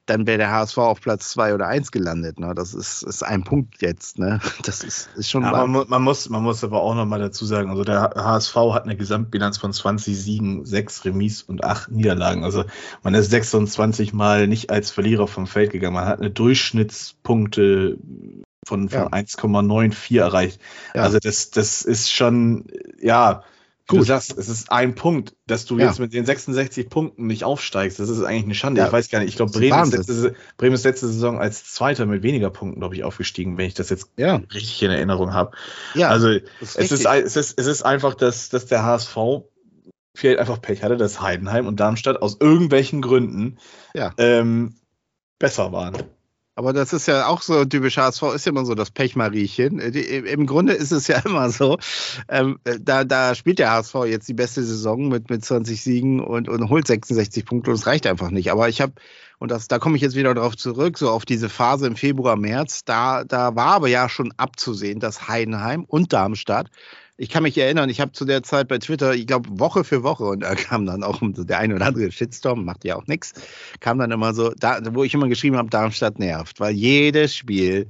dann wäre der HSV auf Platz zwei oder eins gelandet. Ne? Das ist, ist ein Punkt jetzt. Ne? Das ist, ist schon. Ja, man, man, muss, man muss aber auch nochmal dazu sagen, also der HSV hat eine Gesamtbilanz von 20 Siegen, 6 Remis und 8 Niederlagen. Also man ist 26 Mal nicht als Verlierer vom Feld gegangen. Man hat eine Durchschnittspunkte von, von ja. 1,94 erreicht. Ja. Also das, das ist schon, ja, Gut. Du sagst, es ist ein Punkt, dass du ja. jetzt mit den 66 Punkten nicht aufsteigst. Das ist eigentlich eine Schande. Ja. Ich weiß gar nicht. Ich glaube, Bremen, ist letzte, Bremen ist letzte Saison als Zweiter mit weniger Punkten, glaube ich, aufgestiegen, wenn ich das jetzt ja. richtig in Erinnerung habe. Ja, also ist es, ist, es, ist, es ist einfach, dass, dass der HSV vielleicht einfach Pech hatte, dass Heidenheim und Darmstadt aus irgendwelchen Gründen ähm, besser waren. Aber das ist ja auch so typisch HSV, ist ja immer so das Pechmariechen. Äh, Im Grunde ist es ja immer so, ähm, da, da spielt der HSV jetzt die beste Saison mit, mit 20 Siegen und, und holt 66 Punkte und es reicht einfach nicht. Aber ich habe, und das, da komme ich jetzt wieder darauf zurück, so auf diese Phase im Februar, März, da, da war aber ja schon abzusehen, dass Heidenheim und Darmstadt ich kann mich erinnern, ich habe zu der Zeit bei Twitter, ich glaube, Woche für Woche, und da kam dann auch der eine oder andere Shitstorm, macht ja auch nichts, kam dann immer so, da, wo ich immer geschrieben habe, Darmstadt nervt, weil jedes Spiel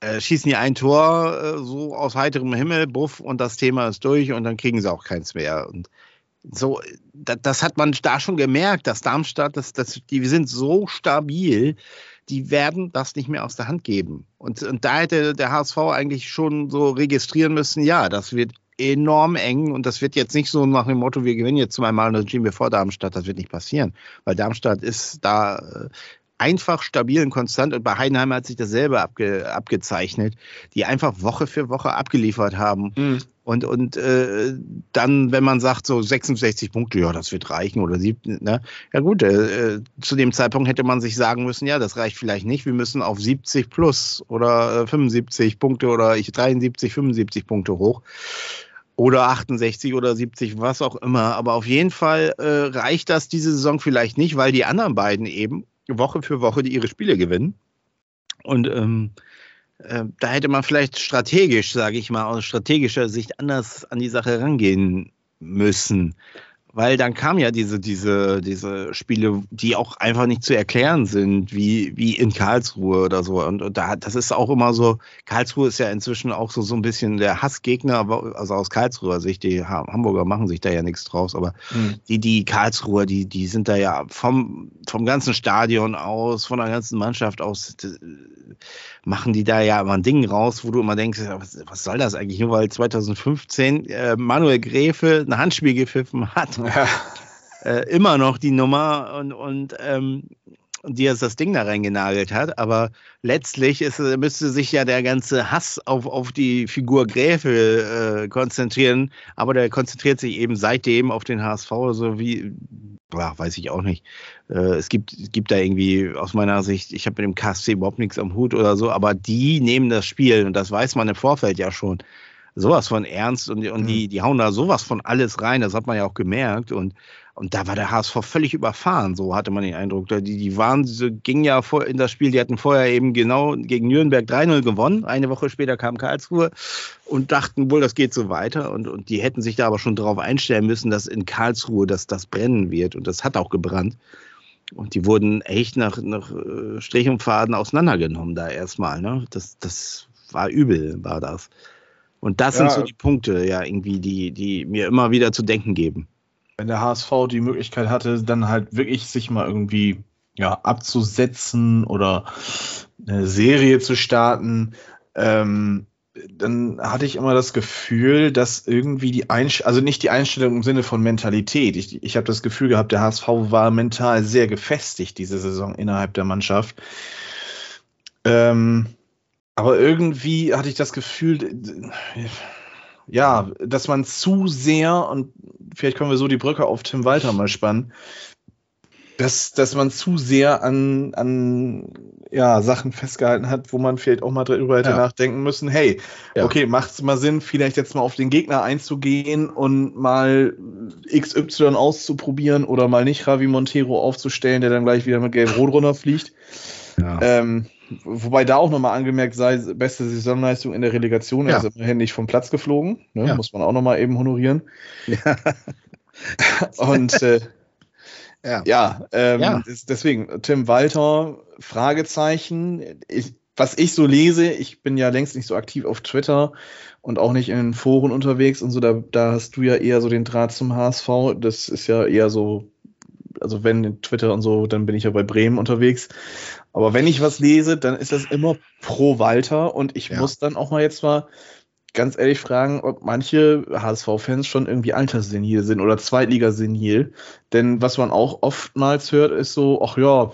äh, schießen die ein Tor äh, so aus heiterem Himmel, buff, und das Thema ist durch und dann kriegen sie auch keins mehr. Und so, das, das hat man da schon gemerkt, dass Darmstadt, das, das, die sind so stabil, die werden das nicht mehr aus der Hand geben. Und, und da hätte der HSV eigentlich schon so registrieren müssen, ja, das wird enorm eng und das wird jetzt nicht so nach dem Motto, wir gewinnen jetzt zweimal und dann stehen wir vor Darmstadt, das wird nicht passieren, weil Darmstadt ist da äh, einfach stabil und konstant und bei Heidenheim hat sich dasselbe abge, abgezeichnet, die einfach Woche für Woche abgeliefert haben. Mhm. Und, und äh, dann, wenn man sagt, so 66 Punkte, ja, das wird reichen oder sieb, ne? Ja gut, äh, zu dem Zeitpunkt hätte man sich sagen müssen, ja, das reicht vielleicht nicht, wir müssen auf 70 plus oder äh, 75 Punkte oder ich 73, 75 Punkte hoch oder 68 oder 70, was auch immer. Aber auf jeden Fall äh, reicht das diese Saison vielleicht nicht, weil die anderen beiden eben Woche für Woche die ihre Spiele gewinnen. Und ähm, äh, da hätte man vielleicht strategisch, sage ich mal, aus strategischer Sicht anders an die Sache rangehen müssen weil dann kam ja diese, diese, diese Spiele, die auch einfach nicht zu erklären sind, wie, wie in Karlsruhe oder so. Und, und da, das ist auch immer so, Karlsruhe ist ja inzwischen auch so, so ein bisschen der Hassgegner, also aus Karlsruher Sicht, die Hamburger machen sich da ja nichts draus, aber mhm. die, die Karlsruher, die, die sind da ja vom, vom ganzen Stadion aus, von der ganzen Mannschaft aus, machen die da ja immer ein Ding raus, wo du immer denkst, was, was soll das eigentlich? Nur weil 2015 äh, Manuel Gräfe ein Handspiel gepfiffen hat ja. äh, immer noch die Nummer und, und ähm, die jetzt das Ding da reingenagelt hat. Aber letztlich ist, müsste sich ja der ganze Hass auf, auf die Figur Gräfe äh, konzentrieren. Aber der konzentriert sich eben seitdem auf den HSV, so wie, boah, weiß ich auch nicht. Äh, es, gibt, es gibt da irgendwie aus meiner Sicht, ich habe mit dem KSC überhaupt nichts am Hut oder so, aber die nehmen das Spiel und das weiß man im Vorfeld ja schon sowas von ernst und, und mhm. die, die hauen da sowas von alles rein, das hat man ja auch gemerkt und, und da war der HSV völlig überfahren, so hatte man den Eindruck. Die, die waren, die gingen ja vor in das Spiel, die hatten vorher eben genau gegen Nürnberg 3-0 gewonnen. Eine Woche später kam Karlsruhe und dachten wohl, das geht so weiter. Und, und die hätten sich da aber schon darauf einstellen müssen, dass in Karlsruhe dass das brennen wird. Und das hat auch gebrannt. Und die wurden echt nach, nach äh, Strich und Faden auseinandergenommen da erstmal. Ne? Das, das war übel, war das. Und das ja, sind so die Punkte, ja, irgendwie, die, die mir immer wieder zu denken geben. Wenn der HSV die Möglichkeit hatte, dann halt wirklich sich mal irgendwie ja, abzusetzen oder eine Serie zu starten, ähm, dann hatte ich immer das Gefühl, dass irgendwie die Einstellung, also nicht die Einstellung im Sinne von Mentalität. Ich, ich habe das Gefühl gehabt, der HSV war mental sehr gefestigt diese Saison innerhalb der Mannschaft. Ähm, aber irgendwie hatte ich das Gefühl, ja, dass man zu sehr, und vielleicht können wir so die Brücke auf Tim Walter mal spannen, dass, dass man zu sehr an, an ja, Sachen festgehalten hat, wo man vielleicht auch mal drüber hätte ja. nachdenken müssen, hey, ja. okay, macht es mal Sinn, vielleicht jetzt mal auf den Gegner einzugehen und mal XY auszuprobieren oder mal nicht Ravi Montero aufzustellen, der dann gleich wieder mit Gelb-Rot runterfliegt. Ja. Ähm, Wobei da auch nochmal angemerkt sei, beste Saisonleistung in der Relegation, er ist immerhin nicht vom Platz geflogen, ne? ja. muss man auch nochmal eben honorieren. Ja. Und äh, ja, ja, ähm, ja. deswegen, Tim Walter, Fragezeichen. Ich, was ich so lese, ich bin ja längst nicht so aktiv auf Twitter und auch nicht in den Foren unterwegs und so, da, da hast du ja eher so den Draht zum HSV. Das ist ja eher so also wenn Twitter und so, dann bin ich ja bei Bremen unterwegs. Aber wenn ich was lese, dann ist das immer pro Walter und ich ja. muss dann auch mal jetzt mal ganz ehrlich fragen, ob manche HSV-Fans schon irgendwie alterssenil sind oder Zweitligasenil. Denn was man auch oftmals hört, ist so, ach ja,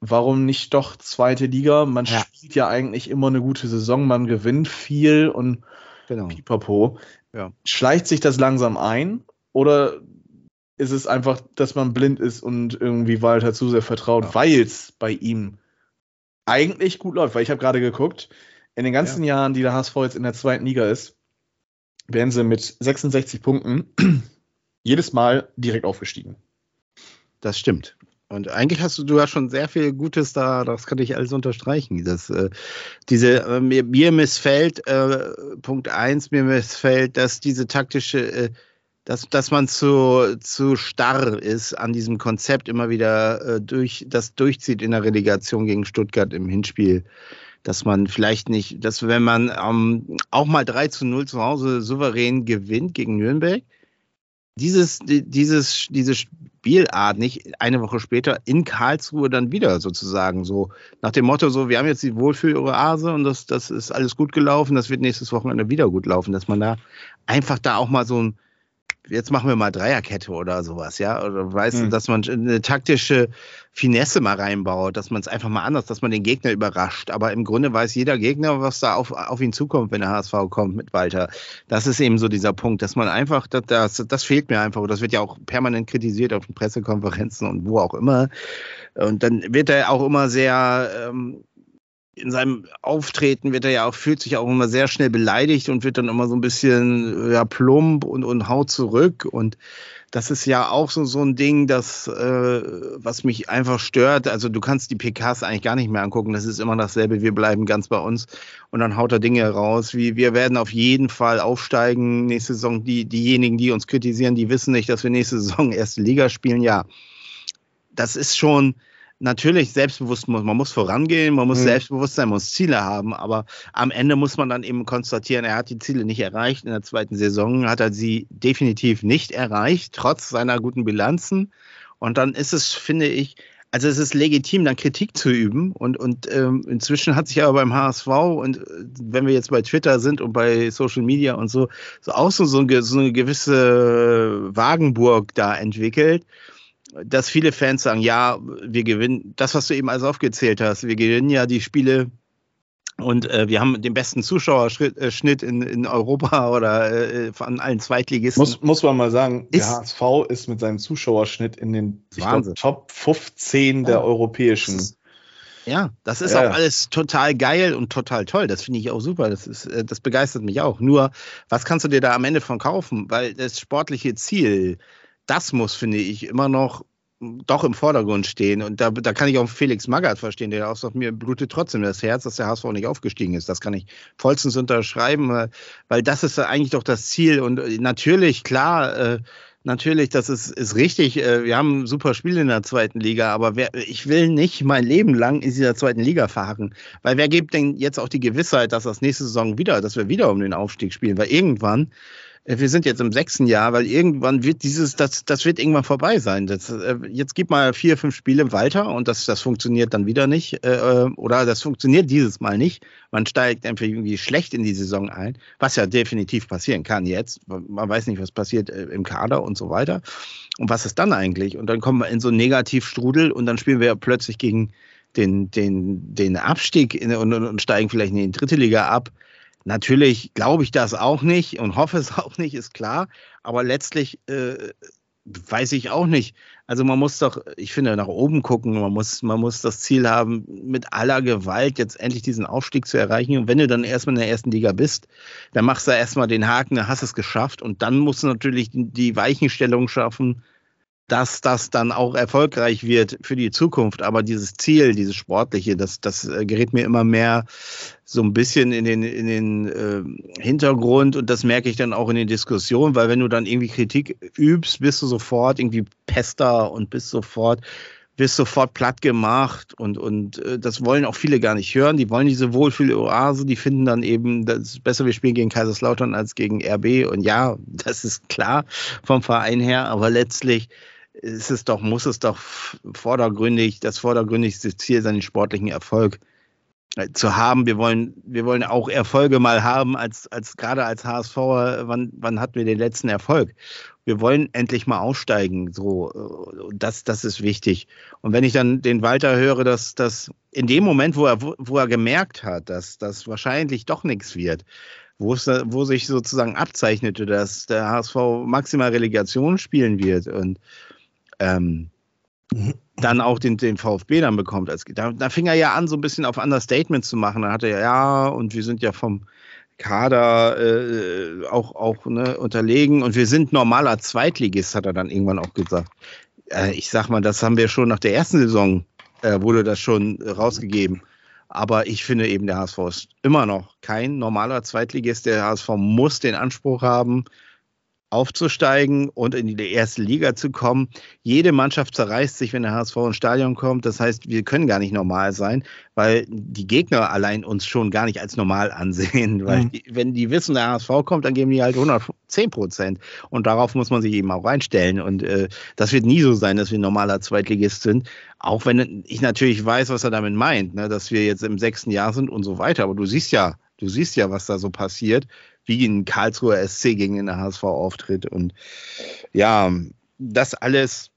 warum nicht doch zweite Liga? Man ja. spielt ja eigentlich immer eine gute Saison, man gewinnt viel und genau. pipapo. Ja. Schleicht sich das langsam ein oder ist es einfach, dass man blind ist und irgendwie Walter zu sehr vertraut, ja. weil es bei ihm eigentlich gut läuft, weil ich habe gerade geguckt, in den ganzen ja. Jahren, die der HSV jetzt in der zweiten Liga ist, werden sie mit 66 Punkten jedes Mal direkt aufgestiegen. Das stimmt. Und eigentlich hast du, du hast schon sehr viel Gutes da, das kann ich alles unterstreichen. Das, äh, diese, äh, mir, mir, missfällt, äh, Punkt eins, mir missfällt, dass diese taktische, äh, dass, dass man zu, zu starr ist an diesem Konzept immer wieder äh, durch, das durchzieht in der Relegation gegen Stuttgart im Hinspiel. Dass man vielleicht nicht, dass wenn man ähm, auch mal 3 zu 0 zu Hause souverän gewinnt gegen Nürnberg, dieses, dieses, diese Spielart nicht eine Woche später in Karlsruhe dann wieder sozusagen so nach dem Motto so, wir haben jetzt die Wohlfühl-Oase und das, das ist alles gut gelaufen, das wird nächstes Wochenende wieder gut laufen, dass man da einfach da auch mal so ein jetzt machen wir mal Dreierkette oder sowas, ja, oder weißt du, mhm. dass man eine taktische Finesse mal reinbaut, dass man es einfach mal anders, dass man den Gegner überrascht. Aber im Grunde weiß jeder Gegner, was da auf, auf ihn zukommt, wenn der HSV kommt mit Walter. Das ist eben so dieser Punkt, dass man einfach, das, das, das fehlt mir einfach. Das wird ja auch permanent kritisiert auf den Pressekonferenzen und wo auch immer. Und dann wird er auch immer sehr ähm, in seinem Auftreten wird er ja auch, fühlt sich auch immer sehr schnell beleidigt und wird dann immer so ein bisschen ja, plump und, und haut zurück. Und das ist ja auch so, so ein Ding, das, äh, was mich einfach stört. Also du kannst die PKs eigentlich gar nicht mehr angucken. Das ist immer dasselbe. Wir bleiben ganz bei uns. Und dann haut er Dinge raus, wie wir werden auf jeden Fall aufsteigen nächste Saison. Die, diejenigen, die uns kritisieren, die wissen nicht, dass wir nächste Saison erste Liga spielen. Ja, das ist schon, natürlich selbstbewusst muss, man muss vorangehen, man muss mhm. selbstbewusst sein, muss Ziele haben, aber am Ende muss man dann eben konstatieren, er hat die Ziele nicht erreicht. In der zweiten Saison hat er sie definitiv nicht erreicht, trotz seiner guten Bilanzen. Und dann ist es, finde ich, also es ist legitim, dann Kritik zu üben. Und, und ähm, inzwischen hat sich aber beim HSV und äh, wenn wir jetzt bei Twitter sind und bei Social Media und so, so auch so, so, eine, so eine gewisse Wagenburg da entwickelt dass viele Fans sagen, ja, wir gewinnen, das, was du eben alles aufgezählt hast, wir gewinnen ja die Spiele und äh, wir haben den besten Zuschauerschnitt äh, in, in Europa oder äh, von allen Zweitligisten. Muss, muss man mal sagen, ist, der HSV ist mit seinem Zuschauerschnitt in den glaub, Top 15 der ja. europäischen. Ja, das ist ja. auch alles total geil und total toll. Das finde ich auch super. Das, ist, äh, das begeistert mich auch. Nur, was kannst du dir da am Ende von kaufen? Weil das sportliche Ziel, das muss, finde ich, immer noch doch im Vordergrund stehen. Und da, da kann ich auch Felix Magath verstehen, der auch sagt, mir blutet trotzdem das Herz, dass der HSV nicht aufgestiegen ist. Das kann ich vollstens unterschreiben, weil das ist eigentlich doch das Ziel. Und natürlich, klar, äh, natürlich, das ist, ist richtig. Äh, wir haben super Spiele in der zweiten Liga, aber wer, ich will nicht mein Leben lang in dieser zweiten Liga verharren. Weil wer gibt denn jetzt auch die Gewissheit, dass das nächste Saison wieder, dass wir wieder um den Aufstieg spielen? Weil irgendwann äh, wir sind jetzt im sechsten Jahr, weil irgendwann wird dieses, das, das wird irgendwann vorbei sein. Das, äh, jetzt gibt mal vier, fünf Spiele weiter und das, das funktioniert dann wieder nicht. Äh, äh, oder das funktioniert dieses Mal nicht. Man steigt einfach irgendwie schlecht in die Saison ein, was ja definitiv passieren kann jetzt. Man weiß nicht, was passiert im Kader und so weiter. Und was ist dann eigentlich? Und dann kommen wir in so einen Negativstrudel und dann spielen wir plötzlich gegen den, den, den Abstieg in, und, und steigen vielleicht in die dritte Liga ab. Natürlich glaube ich das auch nicht und hoffe es auch nicht, ist klar. Aber letztlich äh, weiß ich auch nicht. Also man muss doch, ich finde, nach oben gucken. Man muss, man muss das Ziel haben, mit aller Gewalt jetzt endlich diesen Aufstieg zu erreichen. Und wenn du dann erstmal in der ersten Liga bist, dann machst du erstmal den Haken, dann hast du es geschafft. Und dann musst du natürlich die Weichenstellung schaffen, dass das dann auch erfolgreich wird für die Zukunft. Aber dieses Ziel, dieses Sportliche, das, das äh, gerät mir immer mehr so ein bisschen in den, in den äh, Hintergrund und das merke ich dann auch in den Diskussionen, weil wenn du dann irgendwie Kritik übst, bist du sofort irgendwie Pester und bist sofort bist sofort platt gemacht und, und äh, das wollen auch viele gar nicht hören. Die wollen diese Wohlfühl-Oase, die finden dann eben, das ist besser, wir spielen gegen Kaiserslautern als gegen RB. Und ja, das ist klar vom Verein her, aber letztlich ist es doch, muss es doch vordergründig, das vordergründigste Ziel sein, den sportlichen Erfolg äh, zu haben. Wir wollen, wir wollen auch Erfolge mal haben, als, als gerade als HSV, wann, wann hatten wir den letzten Erfolg? Wir wollen endlich mal aussteigen. So, äh, das, das ist wichtig. Und wenn ich dann den Walter höre, dass, dass in dem Moment, wo er, wo er gemerkt hat, dass das wahrscheinlich doch nichts wird, wo, es, wo sich sozusagen abzeichnete, dass der HSV maximal Relegation spielen wird und ähm, dann auch den, den VfB dann bekommt. Als, da, da fing er ja an, so ein bisschen auf Understatement zu machen. Da hat er ja, und wir sind ja vom Kader äh, auch, auch ne, unterlegen und wir sind normaler Zweitligist, hat er dann irgendwann auch gesagt. Äh, ich sag mal, das haben wir schon nach der ersten Saison, äh, wurde das schon rausgegeben. Aber ich finde eben, der HSV ist immer noch kein normaler Zweitligist. Der HSV muss den Anspruch haben, aufzusteigen und in die erste Liga zu kommen. Jede Mannschaft zerreißt sich, wenn der HSV ins Stadion kommt. Das heißt, wir können gar nicht normal sein, weil die Gegner allein uns schon gar nicht als normal ansehen. Weil mhm. die, wenn die wissen, der HSV kommt, dann geben die halt 110 Prozent. Und darauf muss man sich eben auch einstellen. Und äh, das wird nie so sein, dass wir ein normaler Zweitligist sind. Auch wenn ich natürlich weiß, was er damit meint, ne? dass wir jetzt im sechsten Jahr sind und so weiter. Aber du siehst ja, du siehst ja, was da so passiert wie ein Karlsruher SC gegen den HSV auftritt. Und ja, das alles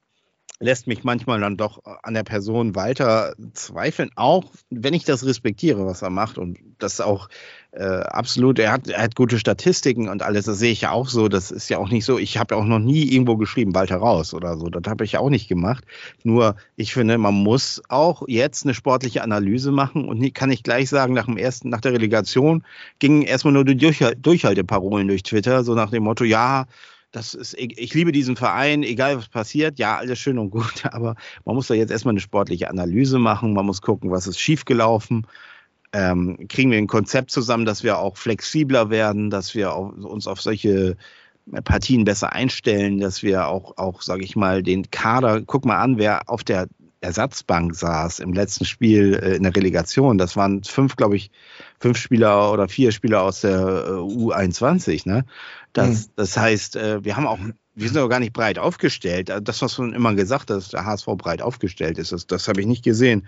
lässt mich manchmal dann doch an der Person weiter zweifeln, auch wenn ich das respektiere, was er macht und das auch äh, absolut, er hat, er hat gute Statistiken und alles, das sehe ich ja auch so, das ist ja auch nicht so, ich habe auch noch nie irgendwo geschrieben, bald heraus oder so, das habe ich ja auch nicht gemacht, nur ich finde, man muss auch jetzt eine sportliche Analyse machen und nie, kann ich gleich sagen, nach dem ersten, nach der Relegation gingen erstmal nur die Durchhalteparolen durch Twitter, so nach dem Motto, ja, das ist, ich liebe diesen Verein, egal was passiert, ja, alles schön und gut, aber man muss da jetzt erstmal eine sportliche Analyse machen, man muss gucken, was ist schiefgelaufen. Ähm, kriegen wir ein Konzept zusammen, dass wir auch flexibler werden, dass wir auf, uns auf solche Partien besser einstellen, dass wir auch, auch sage ich mal, den Kader, guck mal an, wer auf der Ersatzbank saß im letzten Spiel äh, in der Relegation. Das waren fünf, glaube ich, fünf Spieler oder vier Spieler aus der äh, U21. Ne? Das, mhm. das heißt, äh, wir haben auch, wir sind aber gar nicht breit aufgestellt. Also das, was man immer gesagt hat, dass der HSV breit aufgestellt ist, das, das habe ich nicht gesehen.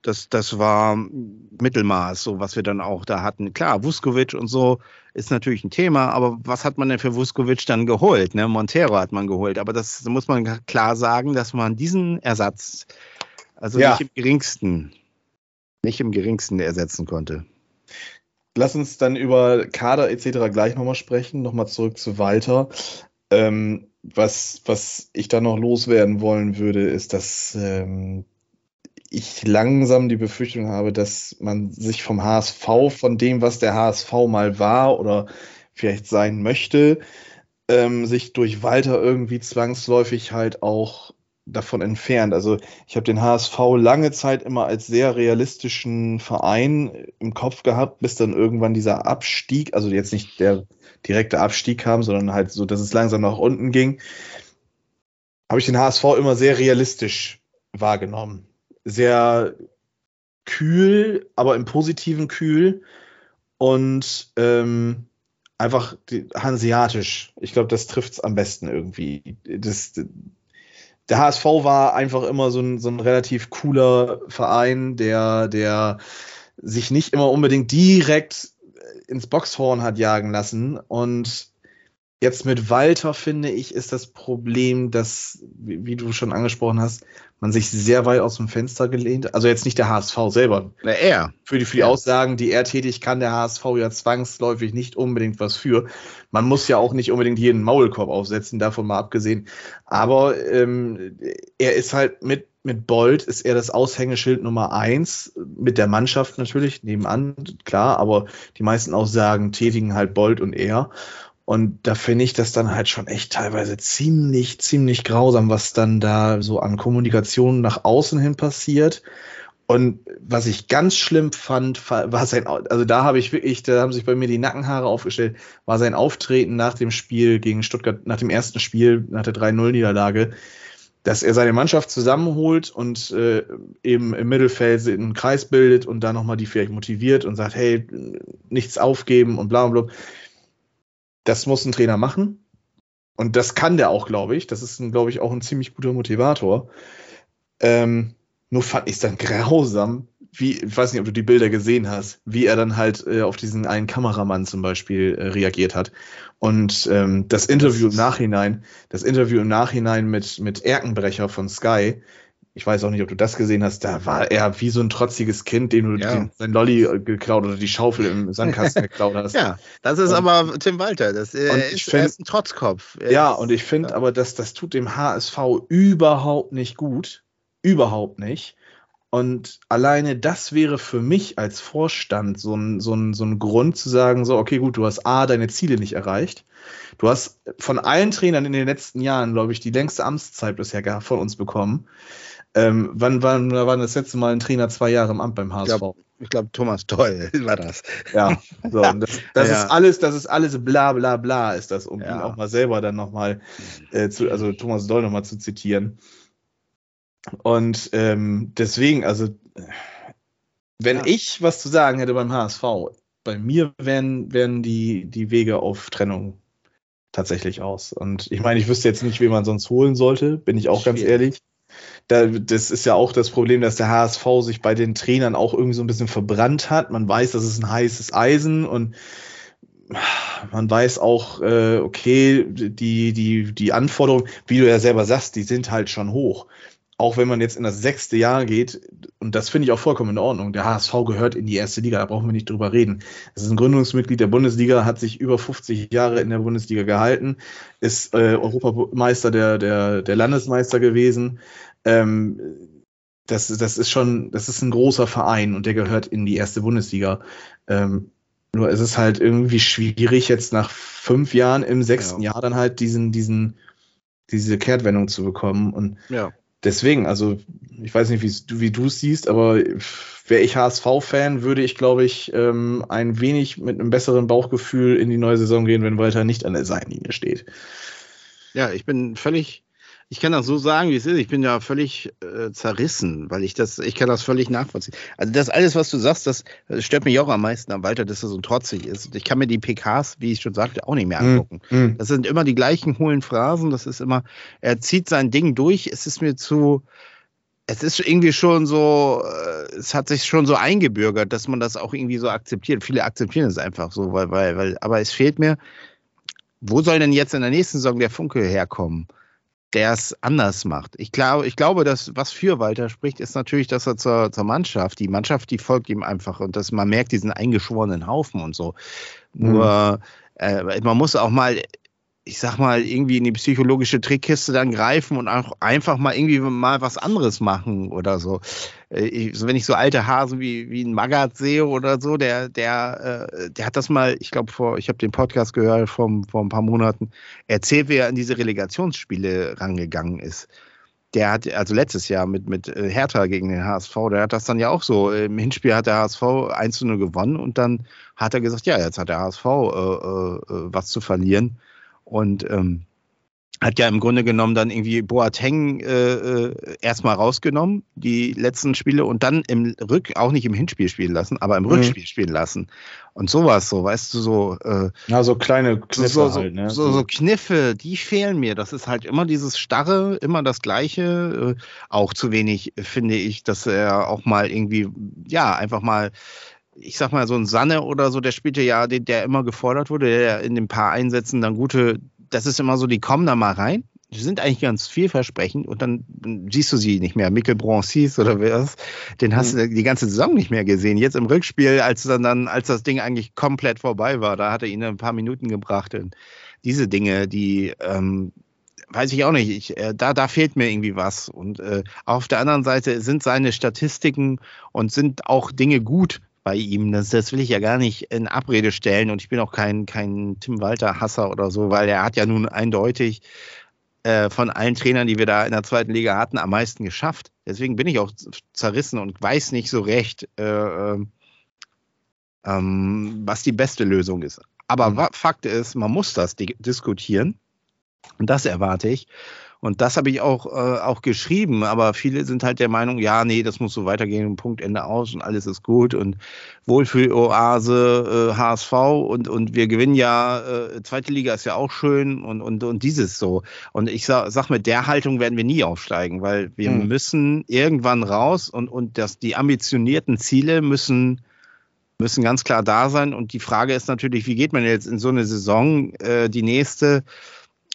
Das, das war Mittelmaß, so was wir dann auch da hatten. Klar, Vuskovic und so ist natürlich ein Thema, aber was hat man denn für Vuskovic dann geholt? Ne? Montero hat man geholt, aber das muss man klar sagen, dass man diesen Ersatz also ja. nicht im geringsten, nicht im geringsten ersetzen konnte. Lass uns dann über Kader etc. gleich nochmal sprechen. Nochmal zurück zu Walter. Ähm, was, was ich da noch loswerden wollen würde, ist, dass ähm, ich langsam die Befürchtung habe, dass man sich vom HSV, von dem, was der HSV mal war oder vielleicht sein möchte, ähm, sich durch Walter irgendwie zwangsläufig halt auch davon entfernt. Also ich habe den HSV lange Zeit immer als sehr realistischen Verein im Kopf gehabt, bis dann irgendwann dieser Abstieg, also jetzt nicht der direkte Abstieg kam, sondern halt so, dass es langsam nach unten ging, habe ich den HSV immer sehr realistisch wahrgenommen. Sehr kühl, aber im positiven kühl und ähm, einfach hanseatisch. Ich glaube, das trifft es am besten irgendwie. Das, der HSV war einfach immer so ein, so ein relativ cooler Verein, der, der sich nicht immer unbedingt direkt ins Boxhorn hat jagen lassen. Und jetzt mit Walter, finde ich, ist das Problem, dass, wie, wie du schon angesprochen hast, man sich sehr weit aus dem Fenster gelehnt. Also jetzt nicht der HSV selber. Na, er. Für die, für die Aussagen, die er tätig, kann der HSV ja zwangsläufig nicht unbedingt was für. Man muss ja auch nicht unbedingt jeden Maulkorb aufsetzen, davon mal abgesehen. Aber ähm, er ist halt mit, mit Bold, ist er das Aushängeschild Nummer eins, mit der Mannschaft natürlich, nebenan, klar, aber die meisten Aussagen tätigen halt Bold und er. Und da finde ich das dann halt schon echt teilweise ziemlich, ziemlich grausam, was dann da so an Kommunikation nach außen hin passiert. Und was ich ganz schlimm fand, war sein, also da habe ich wirklich, da haben sich bei mir die Nackenhaare aufgestellt, war sein Auftreten nach dem Spiel gegen Stuttgart, nach dem ersten Spiel, nach der 3-0-Niederlage, dass er seine Mannschaft zusammenholt und äh, eben im Mittelfeld einen Kreis bildet und da nochmal die vielleicht motiviert und sagt, hey, nichts aufgeben und bla bla bla. Das muss ein Trainer machen. Und das kann der auch, glaube ich. Das ist, glaube ich, auch ein ziemlich guter Motivator. Ähm, nur fand ich es dann grausam, wie, ich weiß nicht, ob du die Bilder gesehen hast, wie er dann halt äh, auf diesen einen Kameramann zum Beispiel äh, reagiert hat. Und ähm, das Interview im Nachhinein, das Interview im Nachhinein mit, mit Erkenbrecher von Sky, ich weiß auch nicht, ob du das gesehen hast, da war er wie so ein trotziges Kind, dem du ja. den, sein Lolli äh, geklaut oder die Schaufel im Sandkasten geklaut hast. Ja, das ist und, aber Tim Walter, das äh, ist, find, ist, ein Trotzkopf. Er ja, ist, und ich finde ja. aber, dass das tut dem HSV überhaupt nicht gut, überhaupt nicht. Und alleine das wäre für mich als Vorstand so ein, so, ein, so ein Grund zu sagen, so, okay, gut, du hast A, deine Ziele nicht erreicht. Du hast von allen Trainern in den letzten Jahren, glaube ich, die längste Amtszeit bisher von uns bekommen. Ähm, wann, wann war das letzte Mal ein Trainer zwei Jahre im Amt beim HSV? Ich glaube, glaub, Thomas Toll war das. Ja, so, das, das ja. ist alles, das ist alles bla bla bla, ist das, um ja. ihn auch mal selber dann nochmal äh, zu, also Thomas Doll nochmal zu zitieren. Und ähm, deswegen, also, wenn ja. ich was zu sagen hätte beim HSV, bei mir wären, wären die, die Wege auf Trennung tatsächlich aus. Und ich meine, ich wüsste jetzt nicht, wie man sonst holen sollte, bin ich auch ganz ehrlich. Da, das ist ja auch das Problem, dass der HSV sich bei den Trainern auch irgendwie so ein bisschen verbrannt hat. Man weiß, das ist ein heißes Eisen und man weiß auch, äh, okay, die, die, die Anforderungen, wie du ja selber sagst, die sind halt schon hoch auch wenn man jetzt in das sechste Jahr geht, und das finde ich auch vollkommen in Ordnung, der HSV gehört in die erste Liga, da brauchen wir nicht drüber reden. Es ist ein Gründungsmitglied der Bundesliga, hat sich über 50 Jahre in der Bundesliga gehalten, ist äh, Europameister der, der, der Landesmeister gewesen. Ähm, das, das ist schon, das ist ein großer Verein und der gehört in die erste Bundesliga. Ähm, nur ist es halt irgendwie schwierig, jetzt nach fünf Jahren im sechsten ja. Jahr dann halt diesen, diesen, diese Kehrtwendung zu bekommen. Und ja deswegen, also ich weiß nicht, wie du es siehst, aber wäre ich HSV-Fan, würde ich, glaube ich, ähm, ein wenig mit einem besseren Bauchgefühl in die neue Saison gehen, wenn Walter nicht an der Seitenlinie steht. Ja, ich bin völlig ich kann das so sagen, wie es ist. Ich bin ja völlig äh, zerrissen, weil ich das, ich kann das völlig nachvollziehen. Also das alles, was du sagst, das, das stört mich auch am meisten am Walter, dass er so trotzig ist. Ich kann mir die PKs, wie ich schon sagte, auch nicht mehr mhm. angucken. Mm. Das sind immer die gleichen hohlen Phrasen. Das ist immer, er zieht sein Ding durch. Es ist mir zu, es ist irgendwie schon so, äh, es hat sich schon so eingebürgert, dass man das auch irgendwie so akzeptiert. Viele akzeptieren es einfach so, weil, weil, weil, aber es fehlt mir, wo soll denn jetzt in der nächsten Saison der Funke herkommen? Der es anders macht. Ich glaube, ich glaube, dass was für Walter spricht, ist natürlich, dass er zur, zur Mannschaft, die Mannschaft, die folgt ihm einfach und dass man merkt diesen eingeschworenen Haufen und so. Nur mhm. äh, man muss auch mal ich sag mal, irgendwie in die psychologische Trickkiste dann greifen und auch einfach mal irgendwie mal was anderes machen oder so. Äh, ich, wenn ich so alte Hasen wie, wie ein Magath sehe oder so, der, der, äh, der hat das mal, ich glaube, vor, ich habe den Podcast gehört vor, vor ein paar Monaten, erzählt, wie er in diese Relegationsspiele rangegangen ist. Der hat, also letztes Jahr mit, mit äh, Hertha gegen den HSV, der hat das dann ja auch so. Im Hinspiel hat der HSV 1 zu 0 gewonnen und dann hat er gesagt, ja, jetzt hat der HSV äh, äh, was zu verlieren und ähm, hat ja im Grunde genommen dann irgendwie Boateng äh, äh, erstmal rausgenommen, die letzten Spiele, und dann im Rück, auch nicht im Hinspiel spielen lassen, aber im mhm. Rückspiel spielen lassen. Und sowas, so, weißt du, so. Äh, ja, so kleine Kniffe so, so, halt, ne? so, so, Kniffe, die fehlen mir. Das ist halt immer dieses Starre, immer das Gleiche. Äh, auch zu wenig, finde ich, dass er auch mal irgendwie, ja, einfach mal ich sag mal, so ein Sanne oder so, der spielte ja, der, der immer gefordert wurde, der in den paar Einsätzen dann gute, das ist immer so, die kommen da mal rein, die sind eigentlich ganz vielversprechend und dann siehst du sie nicht mehr. Mikkel Broncis oder was, den hast mhm. du die ganze Saison nicht mehr gesehen. Jetzt im Rückspiel, als dann, dann, als das Ding eigentlich komplett vorbei war, da hat er ihn ein paar Minuten gebracht. Und diese Dinge, die, ähm, weiß ich auch nicht, ich, äh, da, da fehlt mir irgendwie was. Und äh, auf der anderen Seite sind seine Statistiken und sind auch Dinge gut, bei ihm. Das, das will ich ja gar nicht in Abrede stellen und ich bin auch kein, kein Tim Walter-Hasser oder so, weil er hat ja nun eindeutig äh, von allen Trainern, die wir da in der zweiten Liga hatten, am meisten geschafft. Deswegen bin ich auch zerrissen und weiß nicht so recht, äh, äh ähm, was die beste Lösung ist. Aber mhm. Fakt ist, man muss das diskutieren. Und das erwarte ich. Und das habe ich auch, äh, auch geschrieben, aber viele sind halt der Meinung, ja, nee, das muss so weitergehen, Punkt, Ende aus und alles ist gut und Wohlfühl-Oase, äh, HSV und, und wir gewinnen ja, äh, zweite Liga ist ja auch schön und, und, und dieses so. Und ich sag, sag mit der Haltung werden wir nie aufsteigen, weil wir hm. müssen irgendwann raus und, und das, die ambitionierten Ziele müssen müssen ganz klar da sein. Und die Frage ist natürlich, wie geht man jetzt in so eine Saison, äh, die nächste,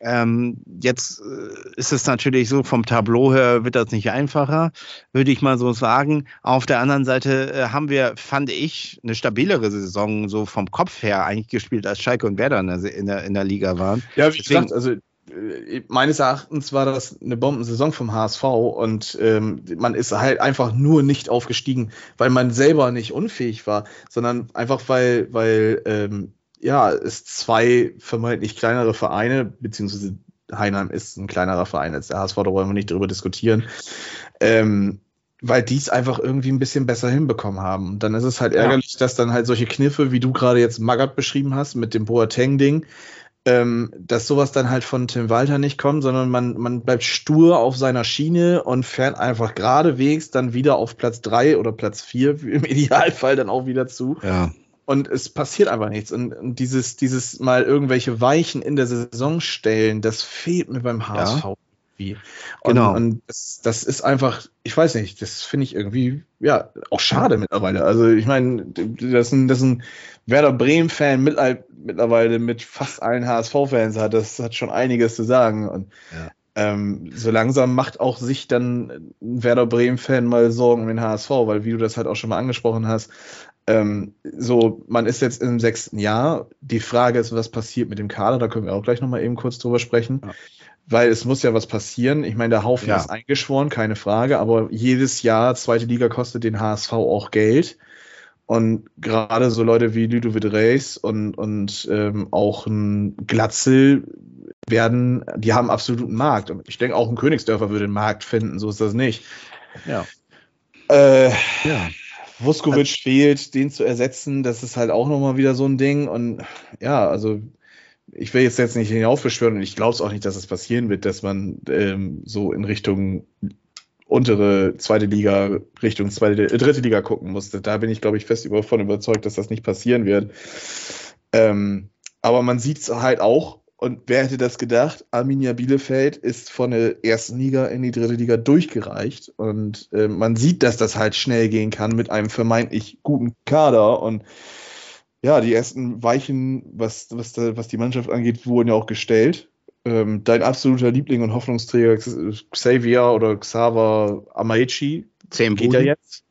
ähm, jetzt äh, ist es natürlich so, vom Tableau her wird das nicht einfacher, würde ich mal so sagen. Auf der anderen Seite äh, haben wir, fand ich, eine stabilere Saison so vom Kopf her eigentlich gespielt, als Schalke und Werder in der, in der, in der Liga waren. Ja, wie Deswegen, gesagt, also äh, meines Erachtens war das eine Bombensaison vom HSV und ähm, man ist halt einfach nur nicht aufgestiegen, weil man selber nicht unfähig war, sondern einfach weil, weil ähm, ja, es zwei vermeintlich kleinere Vereine, beziehungsweise Heinheim ist ein kleinerer Verein als der HSV, da wollen wir nicht darüber diskutieren, ähm, weil die es einfach irgendwie ein bisschen besser hinbekommen haben. Und dann ist es halt ärgerlich, ja. dass dann halt solche Kniffe, wie du gerade jetzt Magath beschrieben hast, mit dem Boateng-Ding, ähm, dass sowas dann halt von Tim Walter nicht kommt, sondern man, man bleibt stur auf seiner Schiene und fährt einfach geradewegs dann wieder auf Platz drei oder Platz vier im Idealfall dann auch wieder zu. Ja. Und es passiert einfach nichts. Und, und dieses, dieses mal irgendwelche Weichen in der Saison stellen, das fehlt mir beim HSV. Ja. Und, genau. Und das, das ist einfach, ich weiß nicht, das finde ich irgendwie, ja, auch schade mittlerweile. Also ich meine, das ist ein, das ist ein Werder Bremen-Fan mittlerweile mit fast allen HSV-Fans hat, das hat schon einiges zu sagen. Und ja. ähm, so langsam macht auch sich dann ein Werder Bremen-Fan mal Sorgen um den HSV, weil wie du das halt auch schon mal angesprochen hast, ähm, so, man ist jetzt im sechsten Jahr. Die Frage ist, was passiert mit dem Kader? Da können wir auch gleich nochmal eben kurz drüber sprechen. Ja weil es muss ja was passieren. Ich meine, der Haufen ja. ist eingeschworen, keine Frage, aber jedes Jahr zweite Liga kostet den HSV auch Geld. Und gerade so Leute wie Ludovic Reis und, und ähm, auch ein Glatzel werden, die haben absoluten Markt. Und ich denke, auch ein Königsdörfer würde den Markt finden, so ist das nicht. Ja. Äh, ja. Vuskovic also, fehlt, den zu ersetzen, das ist halt auch nochmal wieder so ein Ding. Und ja, also ich will jetzt, jetzt nicht hinaufbeschwören und ich glaube es auch nicht, dass es passieren wird, dass man ähm, so in Richtung untere zweite Liga, Richtung zweite, äh, dritte Liga gucken musste. Da bin ich, glaube ich, fest davon überzeugt, dass das nicht passieren wird. Ähm, aber man sieht es halt auch, und wer hätte das gedacht? Arminia Bielefeld ist von der ersten Liga in die dritte Liga durchgereicht. Und äh, man sieht, dass das halt schnell gehen kann mit einem vermeintlich guten Kader. Und ja, die ersten Weichen, was, was, was die Mannschaft angeht, wurden ja auch gestellt. Ähm, dein absoluter Liebling und Hoffnungsträger Xavier oder Xaver Amaechi Zehn geht Buden. ja jetzt.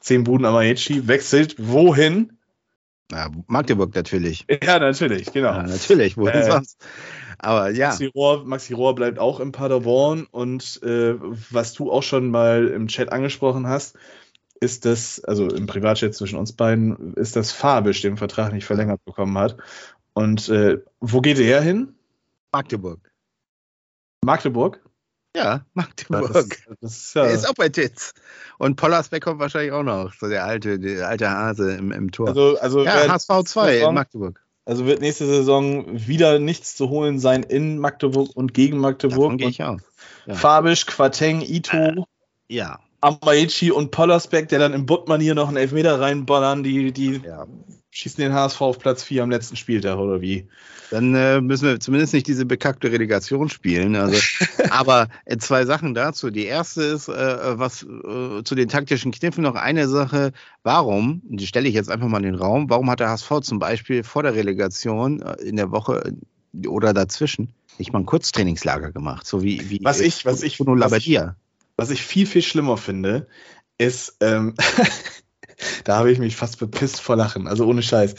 Zehn Buden Amaechi wechselt wohin? Ja, Magdeburg natürlich. Ja, natürlich, genau. Ja, natürlich, wohin äh, sonst? Aber ja. Maxi Rohr, Maxi Rohr bleibt auch in Paderborn und äh, was du auch schon mal im Chat angesprochen hast, ist das, also im Privatchat zwischen uns beiden, ist das Fabisch den Vertrag nicht verlängert bekommen hat. Und äh, wo geht er hin? Magdeburg. Magdeburg? Ja, Magdeburg. Das, das ist, ja ist auch bei Titz. Und Pollersbeck kommt wahrscheinlich auch noch, so der alte, der alte Hase im, im Tor. Also, also ja, HSV 2 in Magdeburg. Also wird nächste Saison wieder nichts zu holen sein in Magdeburg und gegen Magdeburg. Davon gehe ich auch. Ja. Fabisch, Quateng, Ito. Äh, ja. Amaichi und Pollersbeck, der dann im Buttmanier noch einen Elfmeter reinballern, die, die ja. schießen den HSV auf Platz 4 am letzten Spieltag, oder wie? Dann äh, müssen wir zumindest nicht diese bekackte Relegation spielen. Also, aber äh, zwei Sachen dazu. Die erste ist, äh, was äh, zu den taktischen Kniffen noch eine Sache. Warum, die stelle ich jetzt einfach mal in den Raum, warum hat der HSV zum Beispiel vor der Relegation äh, in der Woche oder dazwischen nicht mal ein Kurztrainingslager gemacht? So wie, wie was ich, was ich, was ich, was ich viel, viel schlimmer finde, ist, ähm, da habe ich mich fast bepisst vor Lachen, also ohne Scheiß.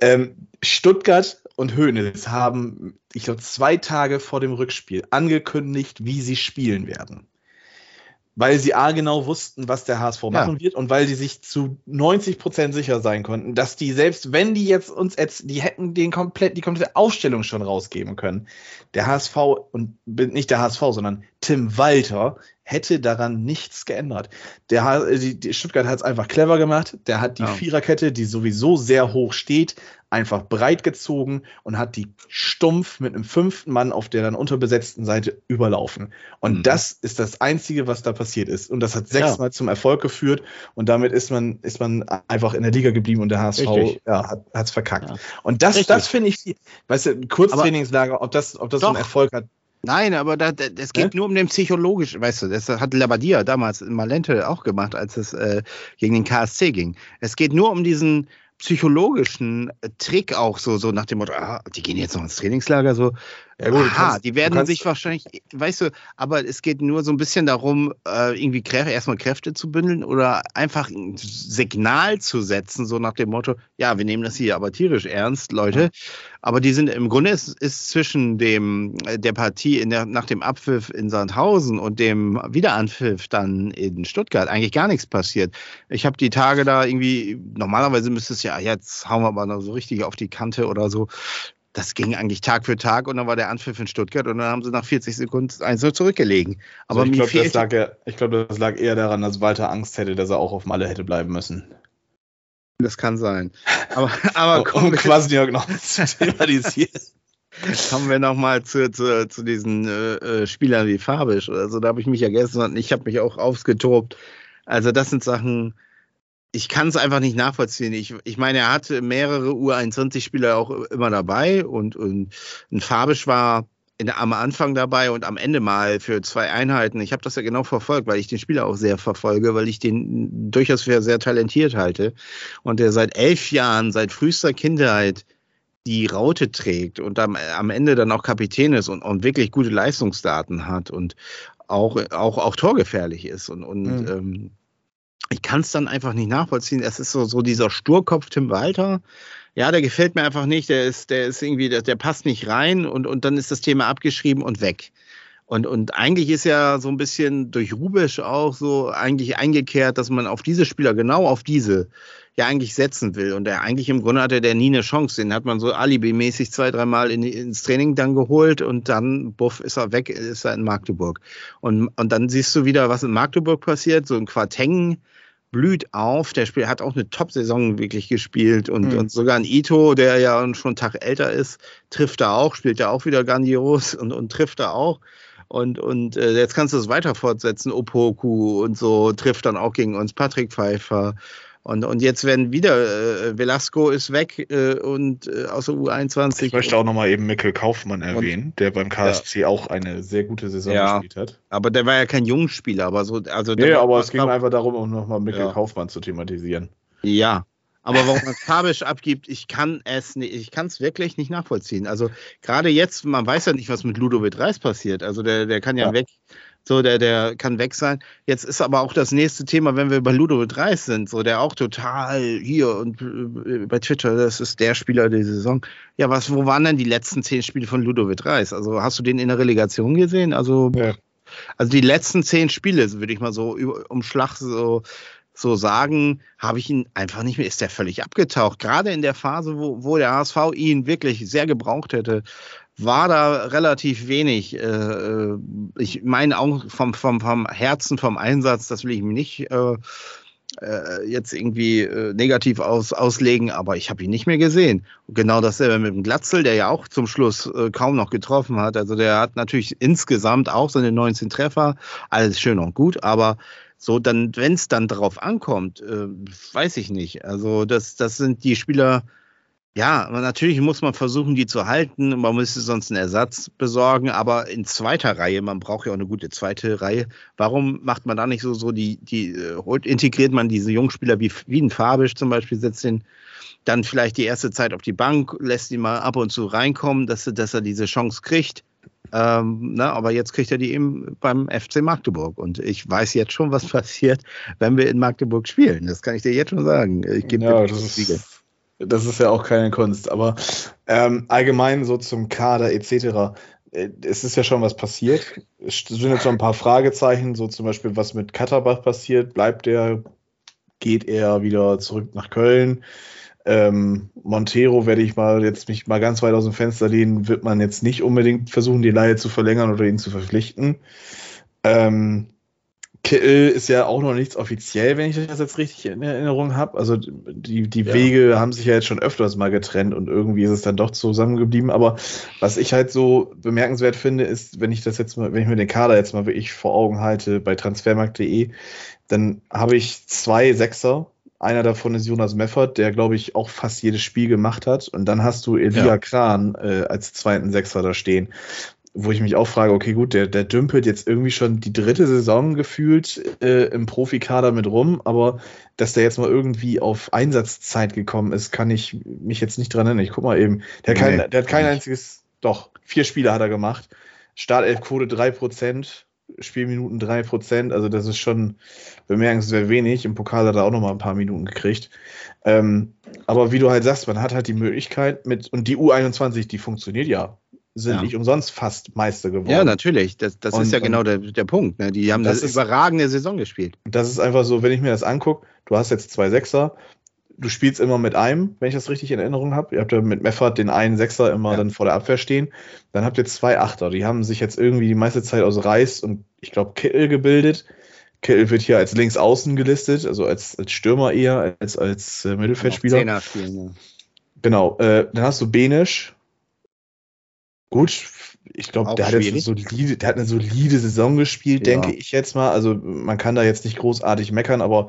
Ähm, Stuttgart und Hoeneß haben, ich glaube, zwei Tage vor dem Rückspiel angekündigt, wie sie spielen werden weil sie A genau wussten, was der HSV machen wird und weil sie sich zu 90 Prozent sicher sein konnten, dass die selbst wenn die jetzt uns jetzt, die hätten den komplett, die komplette Ausstellung schon rausgeben können. Der HSV und nicht der HSV, sondern Tim Walter hätte daran nichts geändert. Der, die, die Stuttgart hat es einfach clever gemacht. Der hat die ja. Viererkette, die sowieso sehr hoch steht, einfach breit gezogen und hat die stumpf mit einem fünften Mann auf der dann unterbesetzten Seite überlaufen. Und mhm. das ist das Einzige, was da passiert ist. Und das hat sechsmal ja. zum Erfolg geführt und damit ist man, ist man einfach in der Liga geblieben und der HSV ja, hat es verkackt. Und das, das finde ich, weißt du, Kurztrainingslager, ob das, ob das so einen Erfolg hat, Nein, aber da, es geht ja? nur um den psychologischen, weißt du, das hat Labadia damals in Malente auch gemacht, als es äh, gegen den KSC ging. Es geht nur um diesen psychologischen Trick auch so, so nach dem Motto, ah, die gehen jetzt noch ins Trainingslager so. Ja, gut, Aha, kannst, die werden sich wahrscheinlich, weißt du, aber es geht nur so ein bisschen darum, äh, irgendwie Kräfte, erstmal Kräfte zu bündeln oder einfach ein Signal zu setzen, so nach dem Motto, ja, wir nehmen das hier aber tierisch ernst, Leute. Aber die sind im Grunde ist, ist zwischen dem äh, der Partie der, nach dem Abpfiff in Sandhausen und dem Wiederanpfiff dann in Stuttgart eigentlich gar nichts passiert. Ich habe die Tage da irgendwie, normalerweise müsste es ja, jetzt hauen wir mal noch so richtig auf die Kante oder so das ging eigentlich Tag für Tag und dann war der Anpfiff in Stuttgart und dann haben sie nach 40 Sekunden eins so zurückgelegen. Aber also ich glaube, das, lag ja, glaub, das lag eher daran, dass Walter Angst hätte, dass er auch auf Malle hätte bleiben müssen. Das kann sein. Aber, aber um, um quasi noch zu thematisieren. Kommen wir nochmal zu, zu, zu diesen äh, äh, Spielern wie Fabisch oder so. Da habe ich mich ja gestern, ich habe mich auch aufgetobt. Also das sind Sachen, ich kann es einfach nicht nachvollziehen. Ich, ich meine, er hatte mehrere U21-Spieler auch immer dabei und, und ein Fabisch war in, am Anfang dabei und am Ende mal für zwei Einheiten. Ich habe das ja genau verfolgt, weil ich den Spieler auch sehr verfolge, weil ich den durchaus für sehr talentiert halte und der seit elf Jahren, seit frühester Kindheit die Raute trägt und am, am Ende dann auch Kapitän ist und, und wirklich gute Leistungsdaten hat und auch, auch, auch torgefährlich ist und, und mhm. ähm, ich kann es dann einfach nicht nachvollziehen. Es ist so, so dieser Sturkopf Tim Walter. Ja, der gefällt mir einfach nicht. Der ist, der ist irgendwie, der, der passt nicht rein und, und dann ist das Thema abgeschrieben und weg. Und, und eigentlich ist ja so ein bisschen durch Rubisch auch so eigentlich eingekehrt, dass man auf diese Spieler, genau auf diese, ja eigentlich setzen will. Und der eigentlich im Grunde hatte der nie eine Chance. Den hat man so alibimäßig zwei, dreimal in, ins Training dann geholt und dann, buff, ist er weg, ist er in Magdeburg. Und, und dann siehst du wieder, was in Magdeburg passiert. So ein Quartengen blüht auf. Der Spiel hat auch eine Top-Saison wirklich gespielt und, mhm. und sogar ein Ito, der ja schon einen Tag älter ist, trifft da auch, spielt ja auch wieder grandios und, und trifft da auch. Und, und äh, jetzt kannst du es weiter fortsetzen. Opoku und so trifft dann auch gegen uns Patrick Pfeiffer. Und, und jetzt werden wieder, äh, Velasco ist weg äh, und äh, aus der U21. Ich möchte auch nochmal eben Mikkel Kaufmann erwähnen, und, der beim KSC ja. auch eine sehr gute Saison ja, gespielt hat. Aber der war ja kein Jungspieler, aber so. Also nee, aber es ging einfach darum, um nochmal Mikkel ja. Kaufmann zu thematisieren. Ja, aber warum man Fabisch abgibt, ich kann es nicht, ich kann es wirklich nicht nachvollziehen. Also gerade jetzt, man weiß ja nicht, was mit Ludovic Reis passiert. Also der, der kann ja, ja. weg, so, der, der kann weg sein. Jetzt ist aber auch das nächste Thema, wenn wir bei Ludovic Reis sind, so der auch total hier und äh, bei Twitter, das ist der Spieler der Saison. Ja, was, wo waren denn die letzten zehn Spiele von Ludovic Reis? Also hast du den in der Relegation gesehen? Also, ja. also die letzten zehn Spiele, würde ich mal so umschlag so, so sagen, habe ich ihn einfach nicht mehr, ist der völlig abgetaucht. Gerade in der Phase, wo, wo der HSV ihn wirklich sehr gebraucht hätte, war da relativ wenig. Äh, äh, ich meine auch vom, vom, vom Herzen, vom Einsatz, das will ich mir nicht äh, äh, jetzt irgendwie äh, negativ aus, auslegen, aber ich habe ihn nicht mehr gesehen. genau dasselbe mit dem Glatzel, der ja auch zum Schluss äh, kaum noch getroffen hat. Also der hat natürlich insgesamt auch seine 19 Treffer, alles schön und gut, aber so dann, wenn es dann darauf ankommt, äh, weiß ich nicht. Also das, das sind die Spieler, ja, natürlich muss man versuchen, die zu halten. Man müsste sonst einen Ersatz besorgen, aber in zweiter Reihe, man braucht ja auch eine gute zweite Reihe. Warum macht man da nicht so, so die, die, äh, integriert man diese Jungspieler wie, wie ein Fabisch zum Beispiel, setzt den dann vielleicht die erste Zeit auf die Bank, lässt ihn mal ab und zu reinkommen, dass, dass er diese Chance kriegt. Ähm, na, aber jetzt kriegt er die eben beim FC Magdeburg. Und ich weiß jetzt schon, was passiert, wenn wir in Magdeburg spielen. Das kann ich dir jetzt schon sagen. Ich gebe ja, das ist, das ist ja auch keine Kunst, aber ähm, allgemein so zum Kader etc. Äh, es ist ja schon was passiert. Es sind jetzt so ein paar Fragezeichen, so zum Beispiel, was mit Katterbach passiert. Bleibt er? Geht er wieder zurück nach Köln? Ähm, Montero werde ich mal jetzt mich mal ganz weit aus dem Fenster lehnen, wird man jetzt nicht unbedingt versuchen, die Leihe zu verlängern oder ihn zu verpflichten. Ähm, Kittel ist ja auch noch nichts offiziell, wenn ich das jetzt richtig in Erinnerung habe. Also die, die ja. Wege haben sich ja jetzt schon öfters mal getrennt und irgendwie ist es dann doch zusammengeblieben. Aber was ich halt so bemerkenswert finde, ist, wenn ich das jetzt mal, wenn ich mir den Kader jetzt mal wirklich vor Augen halte bei transfermarkt.de, dann habe ich zwei Sechser. Einer davon ist Jonas Meffert, der, glaube ich, auch fast jedes Spiel gemacht hat. Und dann hast du Elia ja. Kran äh, als zweiten Sechser da stehen wo ich mich auch frage, okay, gut, der, der dümpelt jetzt irgendwie schon die dritte Saison gefühlt äh, im Profikader mit rum, aber dass der jetzt mal irgendwie auf Einsatzzeit gekommen ist, kann ich mich jetzt nicht dran erinnern. Ich guck mal eben. Der, nee, kein, der hat kein einziges. doch, vier Spiele hat er gemacht. Startelfquote 3%, Spielminuten 3%, also das ist schon bemerkenswert wenig. Im Pokal hat er auch noch mal ein paar Minuten gekriegt. Ähm, aber wie du halt sagst, man hat halt die Möglichkeit mit, und die U21, die funktioniert ja, sind Ja. nicht umsonst fast Meister geworden. Ja, natürlich. Das, das Und- ist ja genau der, der Punkt. Ne? Die haben Das das ist- überragende Saison gespielt. Das ist einfach so, wenn ich mir das angucke, du hast jetzt zwei Sechser, du spielst immer mit einem, wenn ich das richtig in Erinnerung habe. Ihr habt ja mit Meffert den einen Sechser immer Ja. dann vor der Abwehr stehen. Dann habt ihr zwei Achter, die haben sich jetzt irgendwie die meiste Zeit aus Reis und ich glaube Kittel gebildet. Kittel wird hier als links außen gelistet, also als, als Stürmer eher, als als äh, Mittelfeldspieler. Zehner spielen, ja. Genau, äh, dann hast du Benisch. Gut, ich glaube, der, hat jetzt eine schwierig. solide- der hat eine solide Saison gespielt, Ja. denke ich jetzt mal. Also man kann da jetzt nicht großartig meckern, aber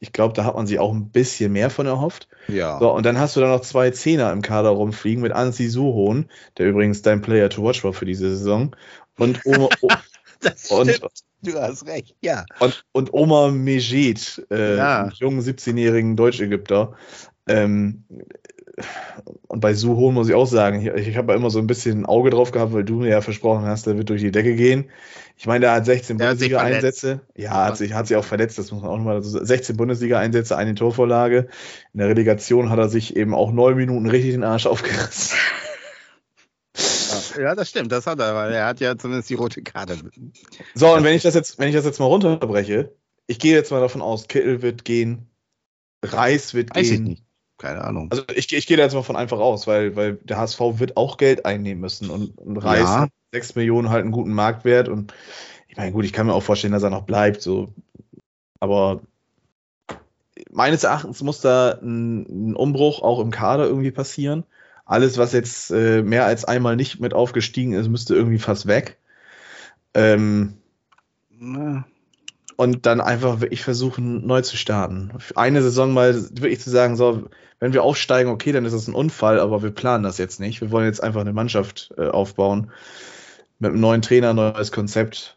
ich glaube, da hat man sich auch ein bisschen mehr von erhofft. Ja. So, und dann hast du da noch zwei Zehner im Kader rumfliegen mit Ansi Suhohn, der übrigens dein Player to watch war für diese Saison. Und Oma, das und, stimmt. Du hast recht, ja. und, und Omar Mejid, äh, Ja. jungen 17-jährigen Deutsch-Ägypter. Ähm, und bei Suhohn muss ich auch sagen, ich, ich habe ja immer so ein bisschen ein Auge drauf gehabt, weil du mir ja versprochen hast, der wird durch die Decke gehen. Ich meine, der hat 16 Der hat sich Bundesliga-Einsätze. Ja, hat sich, hat sich auch verletzt, das muss man auch nochmal sagen. 16 Bundesliga-Einsätze, eine Torvorlage. In der Relegation hat er sich eben auch neun Minuten richtig den Arsch aufgerissen. Ja, das stimmt, das hat er, weil er hat ja zumindest die rote Karte. So, und wenn ich das jetzt, wenn ich das jetzt mal runterbreche, ich gehe jetzt mal davon aus, Kittel wird gehen, Reis wird Weiß ich gehen. nicht. Keine Ahnung. Also ich, ich gehe da jetzt mal von einfach aus, weil, weil der HSV wird auch Geld einnehmen müssen und, und Reis Ja. 6 Millionen halt einen guten Marktwert und ich meine, gut, ich kann mir auch vorstellen, dass er noch bleibt, so. Aber meines Erachtens muss da ein, ein Umbruch auch im Kader irgendwie passieren. Alles, was jetzt äh, mehr als einmal nicht mit aufgestiegen ist, müsste irgendwie fast weg. Ähm, Na, und dann einfach wirklich versuchen, neu zu starten. Eine Saison mal wirklich zu sagen, so, wenn wir aufsteigen, okay, dann ist das ein Unfall, aber wir planen das jetzt nicht. Wir wollen jetzt einfach eine Mannschaft äh, aufbauen. Mit einem neuen Trainer, neues Konzept.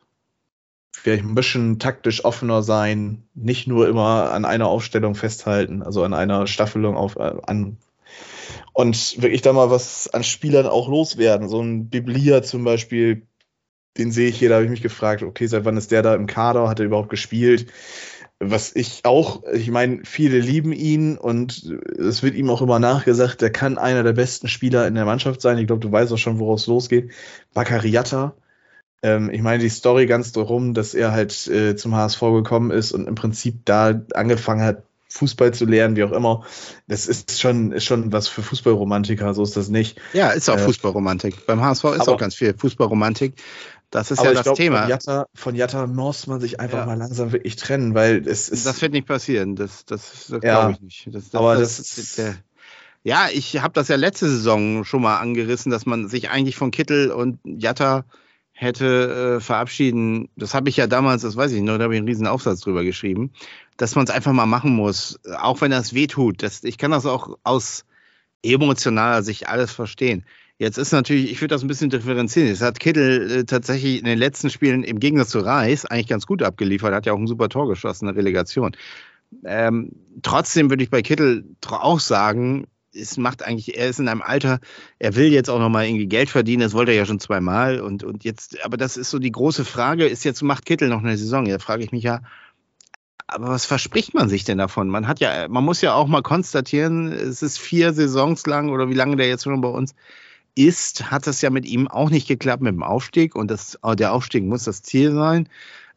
Vielleicht ein bisschen taktisch offener sein, nicht nur immer an einer Aufstellung festhalten, also an einer Staffelung auf, äh, an und wirklich da mal was an Spielern auch loswerden. So ein Biblia zum Beispiel, den sehe ich hier, da habe ich mich gefragt, okay, seit wann ist der da im Kader? Hat er überhaupt gespielt? Was ich auch, ich meine, viele lieben ihn und es wird ihm auch immer nachgesagt, der kann einer der besten Spieler in der Mannschaft sein. Ich glaube, du weißt auch schon, woraus es losgeht. Bakariata. Ähm, ich meine, die Story ganz darum, dass er halt äh, zum HSV gekommen ist und im Prinzip da angefangen hat, Fußball zu lernen, wie auch immer. Das ist schon, ist schon was für Fußballromantiker, so ist das nicht. Ja, ist auch Äh, Fußballromantik. Beim HSV ist auch ganz viel Fußballromantik. Das ist Aber ja das glaube, Thema. von Jatta, von Jatta muss man sich einfach Ja. mal langsam wirklich trennen, weil es ist. Das wird nicht passieren. Das, das, das Ja. glaube ich nicht. Das, Aber das, das ist- der, ja, ich habe das ja letzte Saison schon mal angerissen, dass man sich eigentlich von Kittel und Jatta hätte äh, verabschieden. Das habe ich ja damals, das weiß ich noch, da habe ich einen riesen Aufsatz drüber geschrieben, dass man es einfach mal machen muss, auch wenn das wehtut. Das, ich kann das auch aus emotionaler Sicht alles verstehen. Jetzt ist natürlich, ich würde das ein bisschen differenzieren. Es hat Kittel äh, tatsächlich in den letzten Spielen im Gegensatz zu Reis eigentlich ganz gut abgeliefert, hat ja auch ein super Tor geschossen in der Relegation. Ähm, trotzdem würde ich bei Kittel auch sagen, es macht eigentlich, er ist in einem Alter, er will jetzt auch nochmal irgendwie Geld verdienen, das wollte er ja schon zweimal und, und jetzt, aber das ist so die große Frage, ist jetzt, macht Kittel noch eine Saison? Da frage ich mich ja, aber was verspricht man sich denn davon? Man hat ja, man muss ja auch mal konstatieren, es ist vier Saisons lang oder wie lange der jetzt schon bei uns ist, hat das ja mit ihm auch nicht geklappt mit dem Aufstieg und das, der Aufstieg muss das Ziel sein.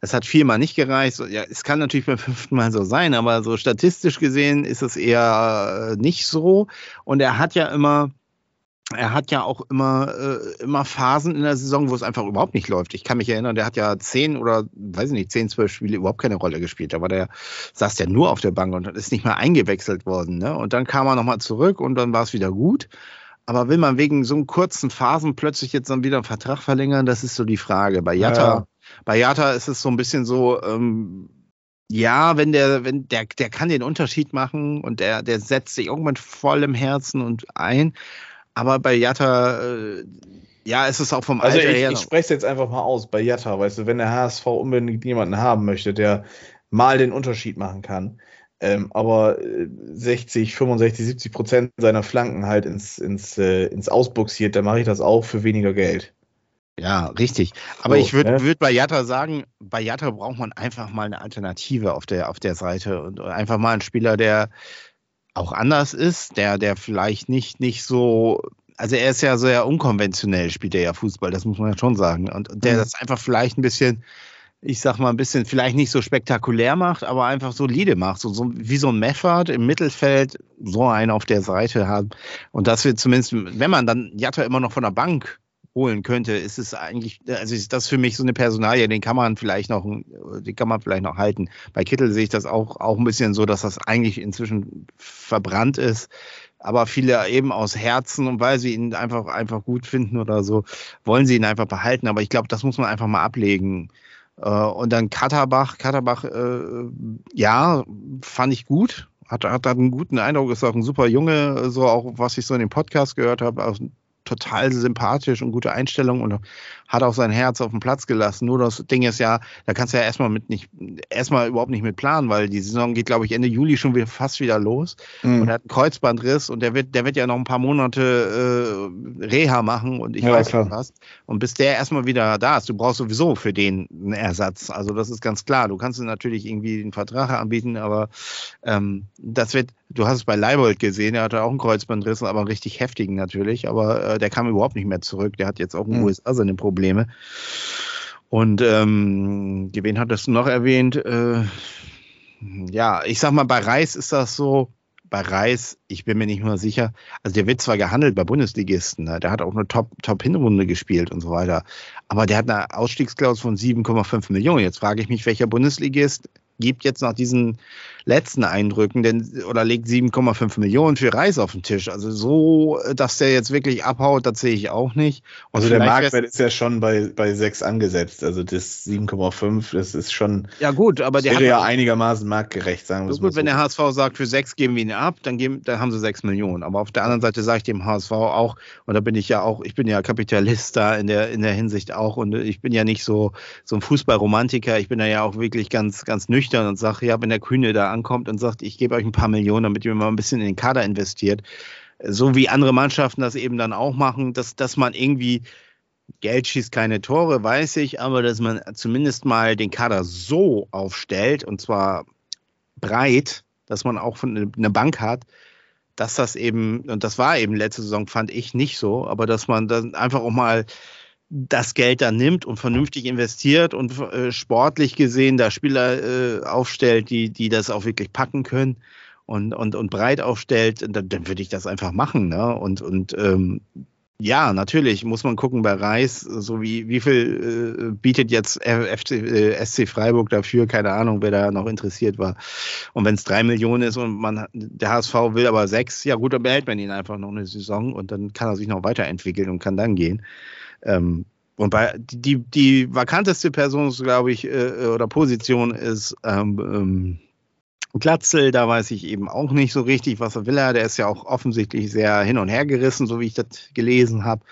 Es hat viermal nicht gereicht. Ja, es kann natürlich beim fünften Mal so sein, aber so statistisch gesehen ist es eher äh, nicht so. Und er hat ja immer, er hat ja auch immer, äh, immer Phasen in der Saison, wo es einfach überhaupt nicht läuft. Ich kann mich erinnern, der hat ja zehn oder, weiß ich nicht, zehn, zwölf Spiele überhaupt keine Rolle gespielt. Da war der, saß der nur auf der Bank und ist nicht mal eingewechselt worden. Ne? Und dann kam er nochmal zurück und dann war es wieder gut. Aber will man wegen so kurzen Phasen plötzlich jetzt dann wieder einen Vertrag verlängern? Das ist so die Frage. Bei Jatta, Ja. bei Jatta ist es so ein bisschen so, ähm, ja, wenn der, wenn der, der kann den Unterschied machen und der, der setzt sich irgendwann voll im Herzen und ein. Aber bei Jatta, äh, ja, ist es auch vom Also Alter ich, her. ich spreche es jetzt einfach mal aus bei Jatta, weißt du, wenn der HSV unbedingt jemanden haben möchte, der mal den Unterschied machen kann, ähm, aber 60, 65, 70 Prozent seiner Flanken halt ins, ins, äh, ins Ausbuxiert, dann mache ich das auch für weniger Geld. Ja, richtig. Aber so, ich würde ne? würd bei Jatta sagen, bei Jatta braucht man einfach mal eine Alternative auf der, auf der Seite und einfach mal einen Spieler, der auch anders ist, der, der vielleicht nicht, nicht so, also er ist ja sehr unkonventionell, spielt er ja Fußball, das muss man ja schon sagen. Und der mhm. das einfach vielleicht ein bisschen ich sag mal, ein bisschen vielleicht nicht so spektakulär macht, aber einfach solide macht. So, so wie so ein Meffert im Mittelfeld, so einen auf der Seite haben. Und das wird zumindest, wenn man dann Jatta immer noch von der Bank holen könnte, ist es eigentlich, also ist das für mich so eine Personalie, den kann man vielleicht noch, den kann man vielleicht noch halten. Bei Kittel sehe ich das auch, auch ein bisschen so, dass das eigentlich inzwischen verbrannt ist. Aber viele eben aus Herzen und weil sie ihn einfach, einfach gut finden oder so, wollen sie ihn einfach behalten. Aber ich glaube, das muss man einfach mal ablegen. Äh, und dann Katterbach, Katterbach, äh, ja, fand ich gut. Hat, hat, einen guten Eindruck, ist auch ein super Junge, so auch was ich so in dem Podcast gehört habe, total sympathisch und gute Einstellung und hat auch sein Herz auf den Platz gelassen. Nur das Ding ist ja, da kannst du ja erstmal mit nicht, erstmal überhaupt nicht mit planen, weil die Saison geht, glaube ich, Ende Juli schon wieder fast wieder los. Mhm. Und er hat einen Kreuzbandriss und der wird, der wird ja noch ein paar Monate äh, Reha machen und ich ja, weiß klar. was. Und bis der erstmal wieder da ist, du brauchst sowieso für den einen Ersatz. Also das ist ganz klar. Du kannst ihm natürlich irgendwie einen Vertrag anbieten, aber ähm, das wird, du hast es bei Leibold gesehen, er hatte auch einen Kreuzbandriss, aber einen richtig heftigen natürlich, aber äh, der kam überhaupt nicht mehr zurück. Der hat jetzt auch in den mhm. USA seine Probleme. Und ähm, wen hattest du noch erwähnt? Äh, ja, ich sag mal, bei Reis ist das so, bei Reis, ich bin mir nicht mehr sicher, also der wird zwar gehandelt bei Bundesligisten, ne? der hat auch eine Top-Hinrunde Top gespielt und so weiter, aber der hat eine Ausstiegsklausel von 7,5 Millionen. Jetzt frage ich mich, welcher Bundesligist gibt jetzt nach diesen letzten Eindrücken denn, oder legt 7,5 Millionen für Reis auf den Tisch. Also so, dass der jetzt wirklich abhaut, das sehe ich auch nicht. Und also der Marktwert ist ja schon bei, bei 6 angesetzt. Also das 7,5, das ist schon. Ja, gut, aber der wäre ja einigermaßen marktgerecht, sagen wir so. Gut, wenn der HSV sagt, für 6 geben wir ihn ab, dann, geben, dann haben sie 6 Millionen. Aber auf der anderen Seite sage ich dem HSV auch, und da bin ich ja auch, ich bin ja Kapitalist da in der, in der Hinsicht auch und ich bin ja nicht so, so ein Fußballromantiker. Ich bin da ja auch wirklich ganz, ganz nüchtern und sage, ja, wenn der Kühne da ankommt und sagt, ich gebe euch ein paar Millionen, damit ihr mal ein bisschen in den Kader investiert, so wie andere Mannschaften das eben dann auch machen, dass, dass man irgendwie Geld schießt keine Tore, weiß ich, aber dass man zumindest mal den Kader so aufstellt und zwar breit, dass man auch eine Bank hat, dass das eben, und das war eben letzte Saison, fand ich nicht so, aber dass man dann einfach auch mal das Geld dann nimmt und vernünftig investiert und äh, sportlich gesehen da Spieler äh, aufstellt, die, die das auch wirklich packen können und, und, und breit aufstellt, dann, dann würde ich das einfach machen. Ne? Und, und ähm, ja, natürlich muss man gucken bei Reis, so wie, wie viel äh, bietet jetzt FC, äh, SC Freiburg dafür, keine Ahnung, wer da noch interessiert war. Und wenn es drei Millionen ist und man der HSV will aber sechs, ja gut, dann behält man ihn einfach noch eine Saison und dann kann er sich noch weiterentwickeln und kann dann gehen. Ähm, und bei die, die vakanteste Person, glaube ich, äh, oder Position ist ähm, ähm, Glatzel, da weiß ich eben auch nicht so richtig, was er will. Der ist ja auch offensichtlich sehr hin und her gerissen, so wie ich das gelesen habe.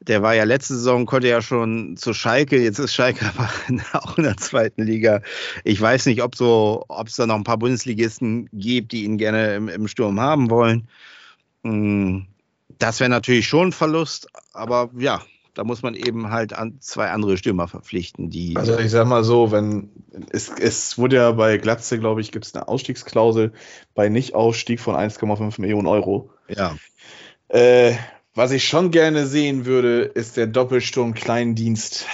Der war ja letzte Saison, konnte ja schon zu Schalke, jetzt ist Schalke aber auch in der zweiten Liga. Ich weiß nicht, ob so, ob es da noch ein paar Bundesligisten gibt, die ihn gerne im, im Sturm haben wollen. Hm, das wäre natürlich schon ein Verlust, aber ja, da muss man eben halt an zwei andere Stürmer verpflichten, die. Also ich sag mal so, wenn es, es wurde ja bei Glatze, glaube ich, gibt es eine Ausstiegsklausel bei Nicht-Ausstieg von 1,5 Millionen Euro. Ja. Äh, was ich schon gerne sehen würde, ist der Doppelsturm Kleindienst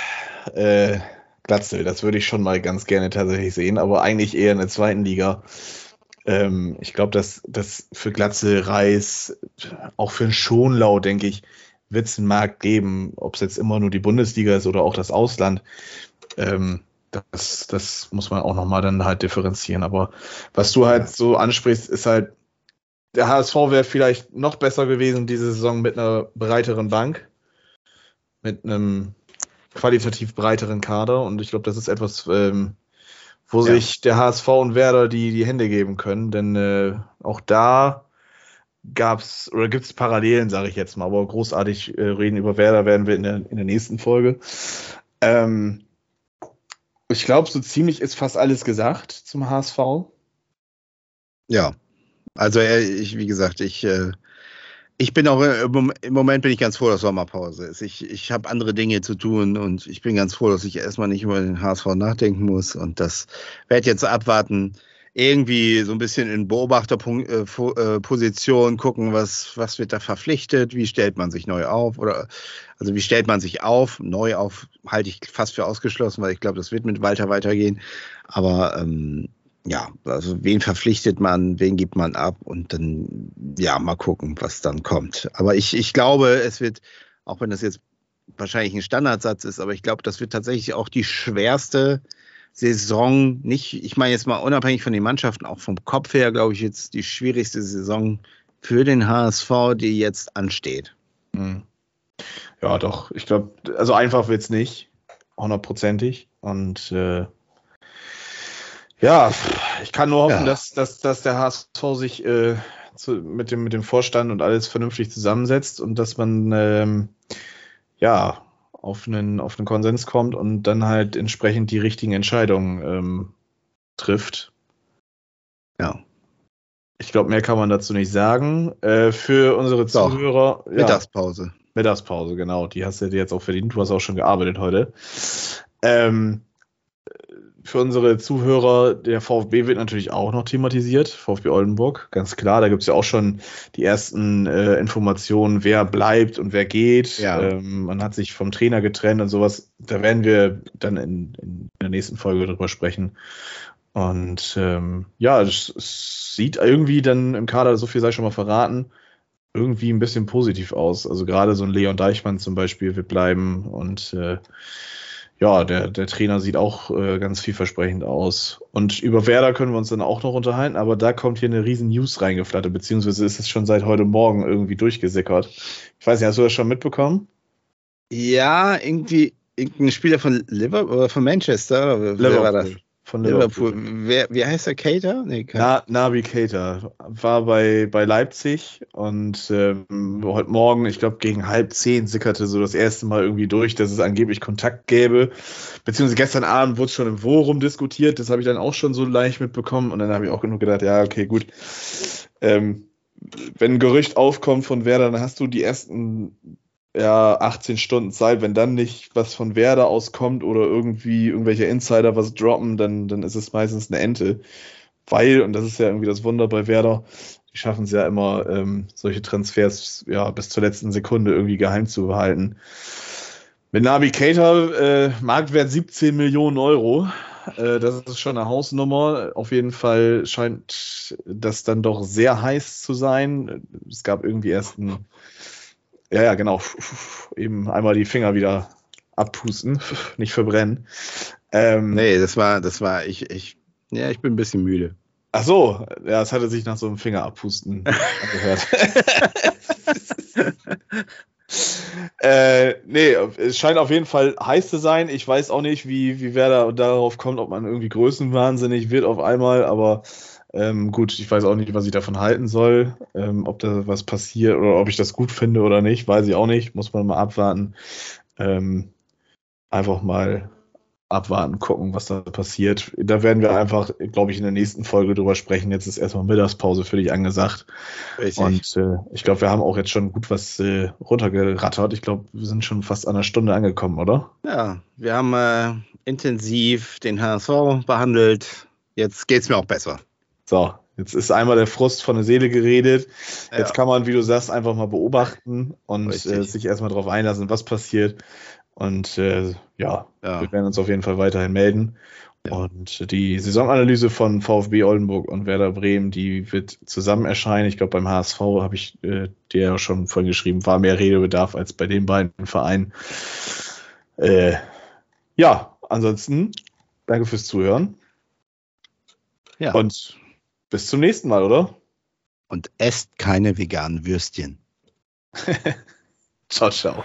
äh, Glatzel. Das würde ich schon mal ganz gerne tatsächlich sehen, aber eigentlich eher in der zweiten Liga. Ähm, ich glaube, dass das für Glatzel Reis, auch für einen Schonlau, denke ich, wird es einen Markt geben, ob es jetzt immer nur die Bundesliga ist oder auch das Ausland. Ähm, das, das muss man auch nochmal dann halt differenzieren. Aber was du halt so ansprichst, ist halt, der HSV wäre vielleicht noch besser gewesen diese Saison mit einer breiteren Bank, mit einem qualitativ breiteren Kader. Und ich glaube, das ist etwas, ähm, wo ja. sich der HSV und Werder die, die Hände geben können. Denn äh, auch da gab es oder gibt es Parallelen, sage ich jetzt mal, aber großartig äh, reden über Werder werden wir in der, in der nächsten Folge. Ähm, ich glaube, so ziemlich ist fast alles gesagt zum HSV. Ja, also äh, ich, wie gesagt, ich, äh, ich bin auch äh, im Moment bin ich ganz froh, dass Sommerpause ist. Ich, ich habe andere Dinge zu tun und ich bin ganz froh, dass ich erstmal nicht über den HSV nachdenken muss und das werde jetzt abwarten. Irgendwie so ein bisschen in Beobachterposition gucken, was, was wird da verpflichtet, wie stellt man sich neu auf oder also wie stellt man sich auf? Neu auf halte ich fast für ausgeschlossen, weil ich glaube, das wird mit Walter weitergehen. Aber ähm, ja, also wen verpflichtet man, wen gibt man ab und dann, ja, mal gucken, was dann kommt. Aber ich, ich glaube, es wird, auch wenn das jetzt wahrscheinlich ein Standardsatz ist, aber ich glaube, das wird tatsächlich auch die schwerste Saison, nicht, ich meine jetzt mal unabhängig von den Mannschaften, auch vom Kopf her, glaube ich, jetzt die schwierigste Saison für den HSV, die jetzt ansteht. Mhm. Ja, doch, ich glaube, also einfach wird es nicht, hundertprozentig. Und äh, ja, ich kann nur hoffen, ja. dass, dass, dass der HSV sich äh, zu, mit, dem, mit dem Vorstand und alles vernünftig zusammensetzt und dass man ähm, ja auf einen, auf einen Konsens kommt und dann halt entsprechend die richtigen Entscheidungen ähm, trifft. Ja. Ich glaube, mehr kann man dazu nicht sagen. Äh, für unsere Zuhörer. Doch, Mittagspause. Ja, Mittagspause, genau. Die hast du dir jetzt auch verdient. Du hast auch schon gearbeitet heute. Ähm, für unsere Zuhörer, der VfB wird natürlich auch noch thematisiert, VfB Oldenburg, ganz klar. Da gibt es ja auch schon die ersten äh, Informationen, wer bleibt und wer geht. Ja. Ähm, man hat sich vom Trainer getrennt und sowas. Da werden wir dann in, in der nächsten Folge drüber sprechen. Und ähm, ja, es, es, sieht irgendwie dann im Kader, so viel sei schon mal verraten, irgendwie ein bisschen positiv aus. Also gerade so ein Leon Deichmann zum Beispiel wird bleiben und äh, ja, der, der Trainer sieht auch äh, ganz vielversprechend aus. Und über Werder können wir uns dann auch noch unterhalten, aber da kommt hier eine riesen News reingeflattert, beziehungsweise ist es schon seit heute Morgen irgendwie durchgesickert. Ich weiß nicht, hast du das schon mitbekommen? Ja, irgendwie irgendein Spieler von Liverpool oder von Manchester. Liverpool. Wer war das? Von Liverpool. Liverpool. Wer, wie heißt der? Cater? Nee, Na, Nabi Cater war bei, bei Leipzig und ähm, heute Morgen, ich glaube gegen halb zehn, sickerte so das erste Mal irgendwie durch, dass es angeblich Kontakt gäbe. Beziehungsweise gestern Abend wurde es schon im Forum diskutiert, das habe ich dann auch schon so leicht mitbekommen und dann habe ich auch genug gedacht, ja, okay, gut. Ähm, wenn ein Gerücht aufkommt von wer, dann hast du die ersten ja, 18 Stunden Zeit. Wenn dann nicht was von Werder auskommt oder irgendwie irgendwelche Insider was droppen, dann, dann ist es meistens eine Ente. Weil, und das ist ja irgendwie das Wunder bei Werder, die schaffen es ja immer, ähm, solche Transfers ja bis zur letzten Sekunde irgendwie geheim zu behalten. Mit Navigator, äh, Marktwert 17 Millionen Euro. Äh, das ist schon eine Hausnummer. Auf jeden Fall scheint das dann doch sehr heiß zu sein. Es gab irgendwie erst ein ja, ja, genau. Eben einmal die Finger wieder abpusten, nicht verbrennen. Ähm, nee, das war, das war, ich, ich, ja, ich bin ein bisschen müde. Ach so, ja, es hatte sich nach so einem Finger abpusten angehört. äh, nee, es scheint auf jeden Fall heiß zu sein. Ich weiß auch nicht, wie, wie wer da darauf kommt, ob man irgendwie größenwahnsinnig wird auf einmal, aber ähm, gut, ich weiß auch nicht, was ich davon halten soll, ähm, ob da was passiert oder ob ich das gut finde oder nicht, weiß ich auch nicht, muss man mal abwarten. Ähm, einfach mal abwarten, gucken, was da passiert. Da werden wir einfach, glaube ich, in der nächsten Folge drüber sprechen. Jetzt ist erstmal Mittagspause für dich angesagt. Richtig. Und äh, ich glaube, wir haben auch jetzt schon gut was äh, runtergerattert. Ich glaube, wir sind schon fast an einer Stunde angekommen, oder? Ja, wir haben äh, intensiv den HSV behandelt. Jetzt geht es mir auch besser. So, jetzt ist einmal der Frust von der Seele geredet. Ja. Jetzt kann man, wie du sagst, einfach mal beobachten und äh, sich erstmal darauf einlassen, was passiert. Und äh, ja, ja, wir werden uns auf jeden Fall weiterhin melden. Ja. Und die Saisonanalyse von VfB Oldenburg und Werder Bremen, die wird zusammen erscheinen. Ich glaube, beim HSV habe ich äh, dir ja schon vorhin geschrieben, war mehr Redebedarf als bei den beiden Vereinen. Äh, ja, ansonsten danke fürs Zuhören. Ja. Und bis zum nächsten Mal, oder? Und esst keine veganen Würstchen. ciao, ciao.